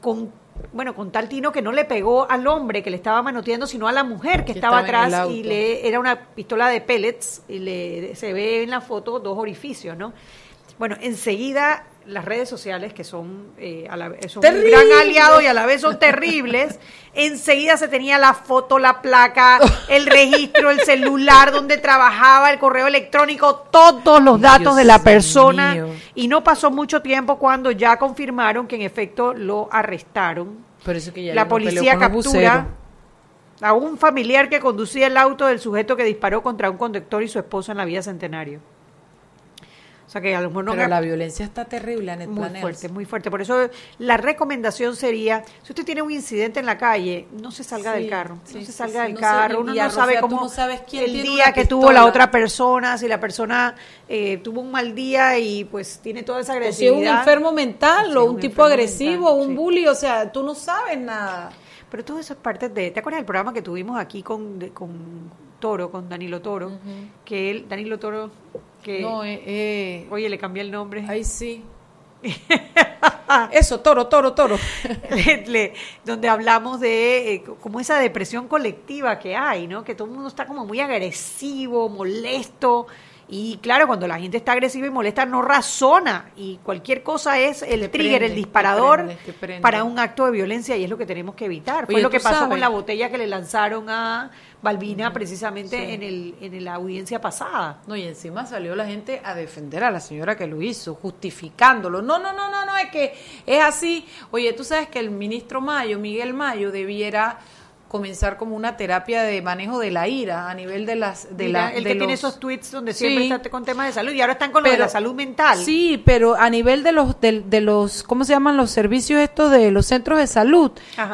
A: Con, bueno, con tal tino que no le pegó al hombre que le estaba manoteando, sino a la mujer que, estaba, atrás y le era una pistola de pellets y le se ve en la foto dos orificios, ¿no? Bueno, enseguida las redes sociales, que son, eh, a la, un gran aliado y a la vez son terribles, enseguida se tenía la foto, la placa, el registro, el celular donde trabajaba, el correo electrónico, todos los datos de la persona. Y no pasó mucho tiempo cuando ya confirmaron que en efecto lo arrestaron. la policía captura a un familiar que conducía el auto del sujeto que disparó contra un conductor y su esposa en la vía Centenario.
B: O sea que a lo mejor no Pero la violencia está terrible en el
A: Muy fuerte, muy fuerte. Por eso la recomendación sería, si usted tiene un incidente en la calle, no se salga del carro. no se salga del carro. Uno no sabe cómo
B: sabes quién
A: el día que tuvo la otra persona, si la persona eh, tuvo un mal día y pues tiene toda esa agresividad.
B: O si es un enfermo mental o un, tipo agresivo, un bully, o sea, tú no sabes nada.
A: Pero todo eso es parte de... ¿Te acuerdas del programa que tuvimos aquí con, con Toro, con Danilo Toro? Que él, Danilo Toro
B: no, eh, eh,
A: oye, le cambié el nombre.
B: Ay, sí. Eso, toro, toro, toro.
A: donde hablamos de eh, como esa depresión colectiva que hay, ¿no? Que todo el mundo está como muy agresivo, molesto. Y claro, cuando la gente está agresiva y molesta, no razona. Y cualquier cosa es el trigger, el disparador para un acto de violencia y es lo que tenemos que evitar. Fue lo que pasó con la botella que le lanzaron a Balbina precisamente en, el, en la audiencia pasada.
B: No, y encima salió la gente a defender a la señora que lo hizo, justificándolo. No, no, no, no, no, es que es así. Oye, tú sabes que el ministro Mayo, Miguel Mayo, debiera comenzar como una terapia de manejo de la ira a nivel de las de la
A: el que tiene esos tweets donde siempre está con temas de salud y ahora están con lo de la salud mental.
B: sí pero a nivel de los de, los cómo se llaman los servicios estos de los centros de salud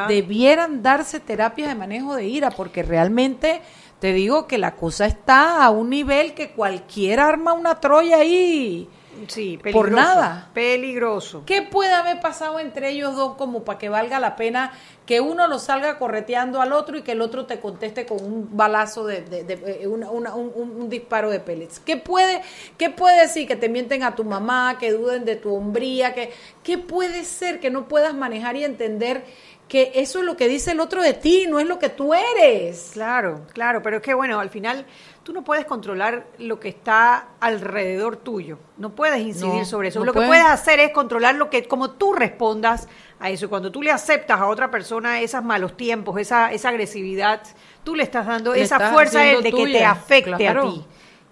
B: debieran darse terapias de manejo de ira porque realmente te digo que la cosa está a un nivel que cualquier arma una troya ahí
A: Sí,
B: peligroso, por nada.
A: Peligroso.
B: ¿Qué puede haber pasado entre ellos dos como para que valga la pena que uno lo salga correteando al otro y que el otro te conteste con un balazo de, eh, un, disparo de pellets? ¿Qué puede, ¿Qué puede decir que te mienten a tu mamá, que duden de tu hombría? Que, ¿Qué puede ser que no puedas manejar y entender? que eso es lo que dice el otro de ti, no es lo que tú eres.
A: Claro, claro, pero es que bueno, al final tú no puedes controlar lo que está alrededor tuyo, no puedes incidir sobre eso. lo que puedes hacer es controlar lo que, como tú respondas a eso. Cuando tú le aceptas a otra persona esos malos tiempos, esa, esa agresividad, tú le estás dando esa fuerza de que te afecte a ti.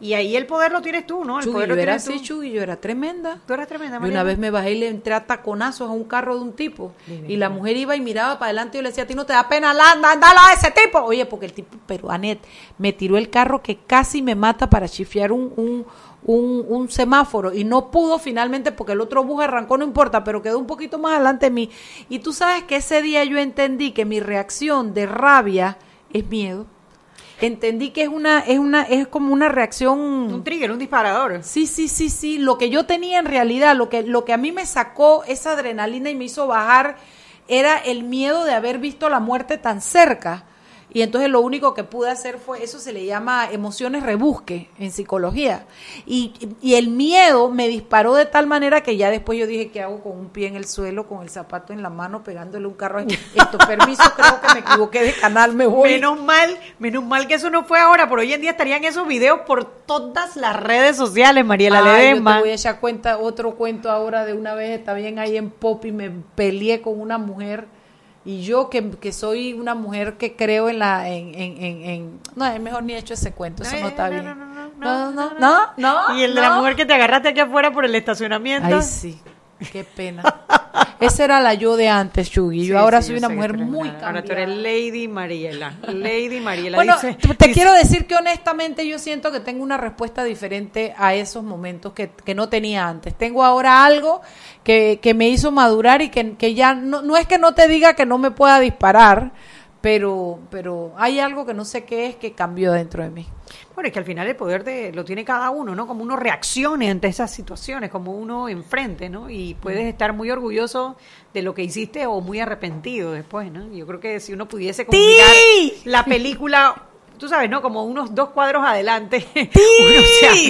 A: Y ahí el poder lo tienes tú, ¿no? El poder
B: yo era así, yo era tremenda.
A: Tú eras tremenda.
B: Y una vez me bajé y le entré a taconazos a un carro de un tipo. y la mujer iba y miraba para adelante y yo le decía, a ti no te da pena, anda, andala a ese tipo. Oye, porque el tipo, pero Anet, me tiró el carro que casi me mata para chifiar un, un, un, un, semáforo y no pudo finalmente porque el otro bus arrancó, no importa, pero quedó un poquito más adelante de mí. Y tú sabes que ese día yo entendí que mi reacción de rabia es miedo entendí que es una, es una, es como una reacción.
A: Un trigger, un disparador.
B: Sí, sí, sí, sí. Lo que yo tenía en realidad, lo que, lo que a mí me sacó esa adrenalina y me hizo bajar, era el miedo de haber visto la muerte tan cerca y entonces lo único que pude hacer fue, eso se le llama emociones rebusque en psicología. Y, y el miedo me disparó de tal manera que ya después yo dije, ¿qué hago con un pie en el suelo, con el zapato en la mano, pegándole un carro? Esto, permiso, creo que me equivoqué de canal, me voy.
A: Menos mal, menos mal que eso no fue ahora, pero hoy en día estarían esos videos por todas las redes sociales, Mariela
B: Ay, Ledesma. Yo te voy a echar cuenta, otro cuento ahora de una vez, está bien ahí en Pop y me peleé con una mujer y yo que, que, soy una mujer que creo en la en, en, en, no es mejor ni hecho ese cuento eso no, está bien. no no no, no no
A: y el de la mujer que te agarraste aquí afuera por el estacionamiento.
B: Ay sí. Qué pena esa era la yo de antes Chugi yo ahora soy una mujer muy cambiada ahora
A: tú eres Lady Mariela. Lady Mariela
B: bueno te quiero decir que honestamente yo siento que tengo una respuesta diferente a esos momentos que, que no tenía antes. Tengo ahora algo que, que me hizo madurar y que, que ya no, no es que no te diga que no me pueda disparar, pero, pero hay algo que no sé qué es que cambió dentro de mí.
A: Bueno, es que al final el poder de, lo tiene cada uno, ¿no? Como uno reaccione ante esas situaciones, como uno enfrente, ¿no? Y puedes estar muy orgulloso de lo que hiciste o muy arrepentido después, ¿no? Yo creo que si uno pudiese combinar la película tú sabes, ¿no? Como unos dos cuadros adelante, uno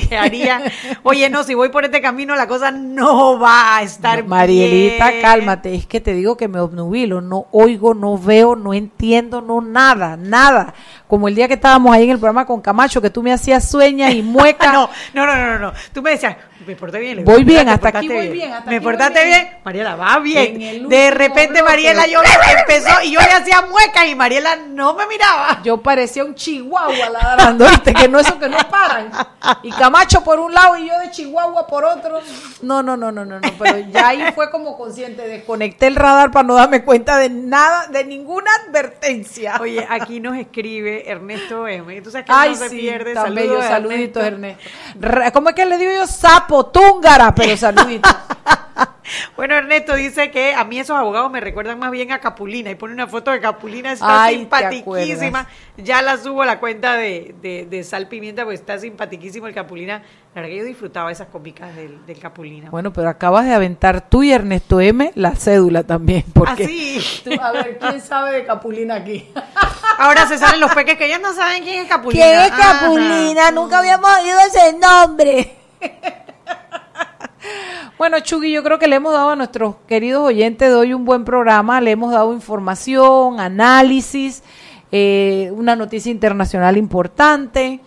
A: se haría, oye, no, si voy por este camino la cosa no va a estar
B: Marielita, cálmate, es que te digo que me obnubilo, no oigo, no veo, no entiendo, no nada, nada. Como el día que estábamos ahí en el programa con Camacho, que tú me hacías sueña y mueca.
A: no, no, no, no, no, tú me decías, me porté bien.
B: Voy bien, hasta aquí voy bien.
A: me portaste bien. Mariela, va bien. De repente Mariela yo empezó y yo le hacía muecas y Mariela no me miraba.
B: Yo parecía un chihuahua ladrando, ¿viste? Que no eso que no paran. Y Camacho por un lado y yo de Chihuahua por otro. No, no, no, no, no, no. Pero ya ahí fue como consciente. Desconecté el radar para no darme cuenta de nada, de ninguna advertencia.
A: Oye, aquí nos escribe Ernesto M. Sabes que Ay, no se pierde.
B: Saludos, saluditos, Ernesto. ¿Cómo es que le digo yo? Sapo Túngara, pero saluditos.
A: bueno, Ernesto dice que a mí esos abogados me recuerdan más bien a Capulina y pone una foto de Capulina, está simpaticísima. Ya la subo a la cuenta de, de, Sal Pimienta, pues está simpaticísimo el Capulina. La verdad que yo disfrutaba esas cómicas del, Capulina.
B: Bueno, pero acabas de aventar tú y Ernesto M la cédula también. Porque
A: ¿Ah,
B: a ver, ¿quién sabe de Capulina aquí?
A: Ahora se salen los peques que ellos no saben quién es Capulina.
B: ¿Quién es Capulina? Nunca habíamos oído ese nombre. Bueno, Chugui, yo creo que le hemos dado a nuestros queridos oyentes de hoy un buen programa, le hemos dado información, análisis, eh, una noticia internacional importante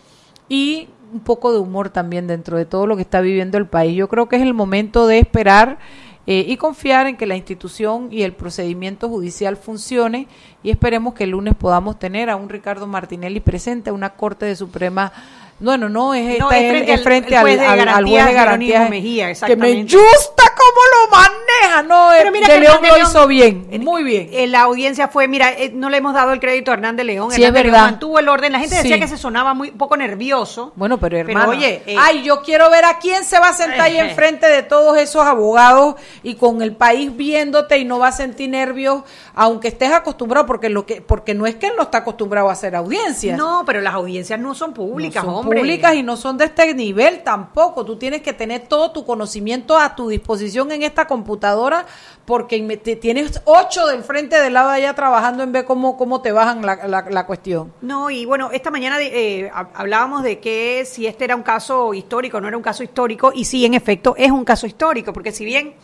B: y un poco de humor también dentro de todo lo que está viviendo el país. Yo creo que es el momento de esperar eh, y confiar en que la institución y el procedimiento judicial funcione y esperemos que el lunes podamos tener a un Ricardo Martinelli presente a una Corte de Suprema bueno, no, es, no, es frente, al, juez de garantía
A: Mejía,
B: que me gusta cómo lo maneja, no, Pero mira de León lo hizo bien, muy bien.
A: En la audiencia fue, mira, eh, no le hemos dado el crédito a Hernández León,
B: sí, es verdad.
A: mantuvo el orden, la gente decía que se sonaba muy poco nervioso.
B: Bueno, pero hermano, oye, eh, ay, yo quiero ver a quién se va a sentar ahí enfrente de todos esos abogados y con el país viéndote y no va a sentir nervios, aunque estés acostumbrado, porque lo que porque no es que él no está acostumbrado a hacer audiencias.
A: No, pero las audiencias no son públicas, no son
B: públicas y no son de este nivel tampoco. Tú tienes que tener todo tu conocimiento a tu disposición en esta computadora porque tienes ocho del frente del lado de allá trabajando en ver cómo, cómo te bajan la, la, cuestión.
A: No, y bueno, esta mañana eh, hablábamos de que si este era un caso histórico, no era un caso histórico, y sí, en efecto, es un caso histórico, porque si bien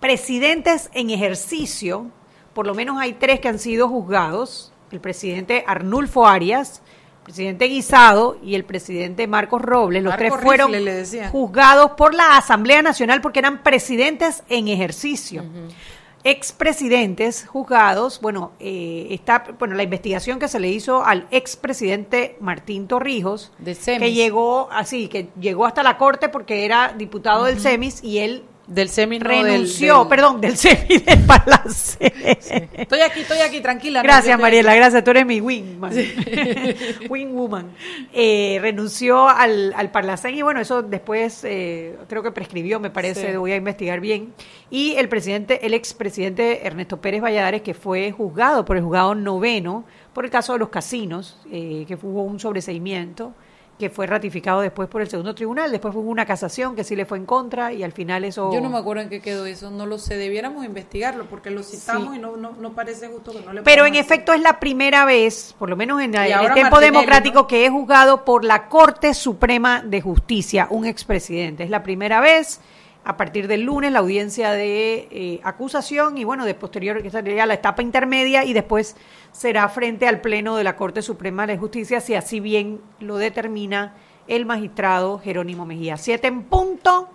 A: presidentes en ejercicio, por lo menos hay tres que han sido juzgados, el presidente Arnulfo Arias, presidente Guisado y el presidente Marcos Robles, los tres fueron juzgados por la Asamblea Nacional porque eran presidentes en ejercicio. Expresidentes juzgados, bueno, eh, está, bueno, la investigación que se le hizo al expresidente Martín Torrijos, que llegó así, que llegó hasta la corte porque era diputado del CEMIS y él
B: del semi
A: renunció, perdón, del semi del Palacio.
B: Estoy aquí, estoy aquí, tranquila.
A: Gracias, Mariela, gracias, tú eres mi wingman. wing woman. Eh, renunció al, al Parlacén y bueno, eso después eh, creo que prescribió, me parece, voy a investigar bien. Y el presidente, el expresidente Ernesto Pérez Valladares, que fue juzgado por el juzgado noveno por el caso de los casinos, eh, que hubo un sobreseimiento que fue ratificado después por el segundo tribunal, después hubo una casación que sí le fue en contra y al final eso...
B: Yo no me acuerdo en qué quedó eso, no lo sé, debiéramos investigarlo porque lo citamos y no, no, no, parece justo que no le
A: Pero en efecto es la primera vez, por lo menos en, el tiempo democrático, que es juzgado por la Corte Suprema de Justicia, un expresidente. Es la primera vez a partir del lunes la audiencia de eh, acusación y bueno, de posterior que sería la etapa intermedia y después será frente al Pleno de la Corte Suprema de Justicia si así bien lo determina el magistrado Jerónimo Mejía. Siete en punto.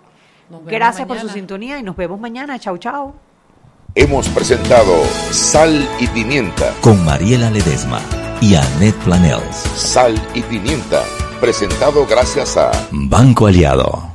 A: Gracias por su sintonía y nos vemos mañana. Chau, chau.
E: Hemos presentado Sal y Pimienta
C: con Mariela Ledesma y Annette Planels.
E: Sal y Pimienta, presentado gracias a
C: Banco Aliado.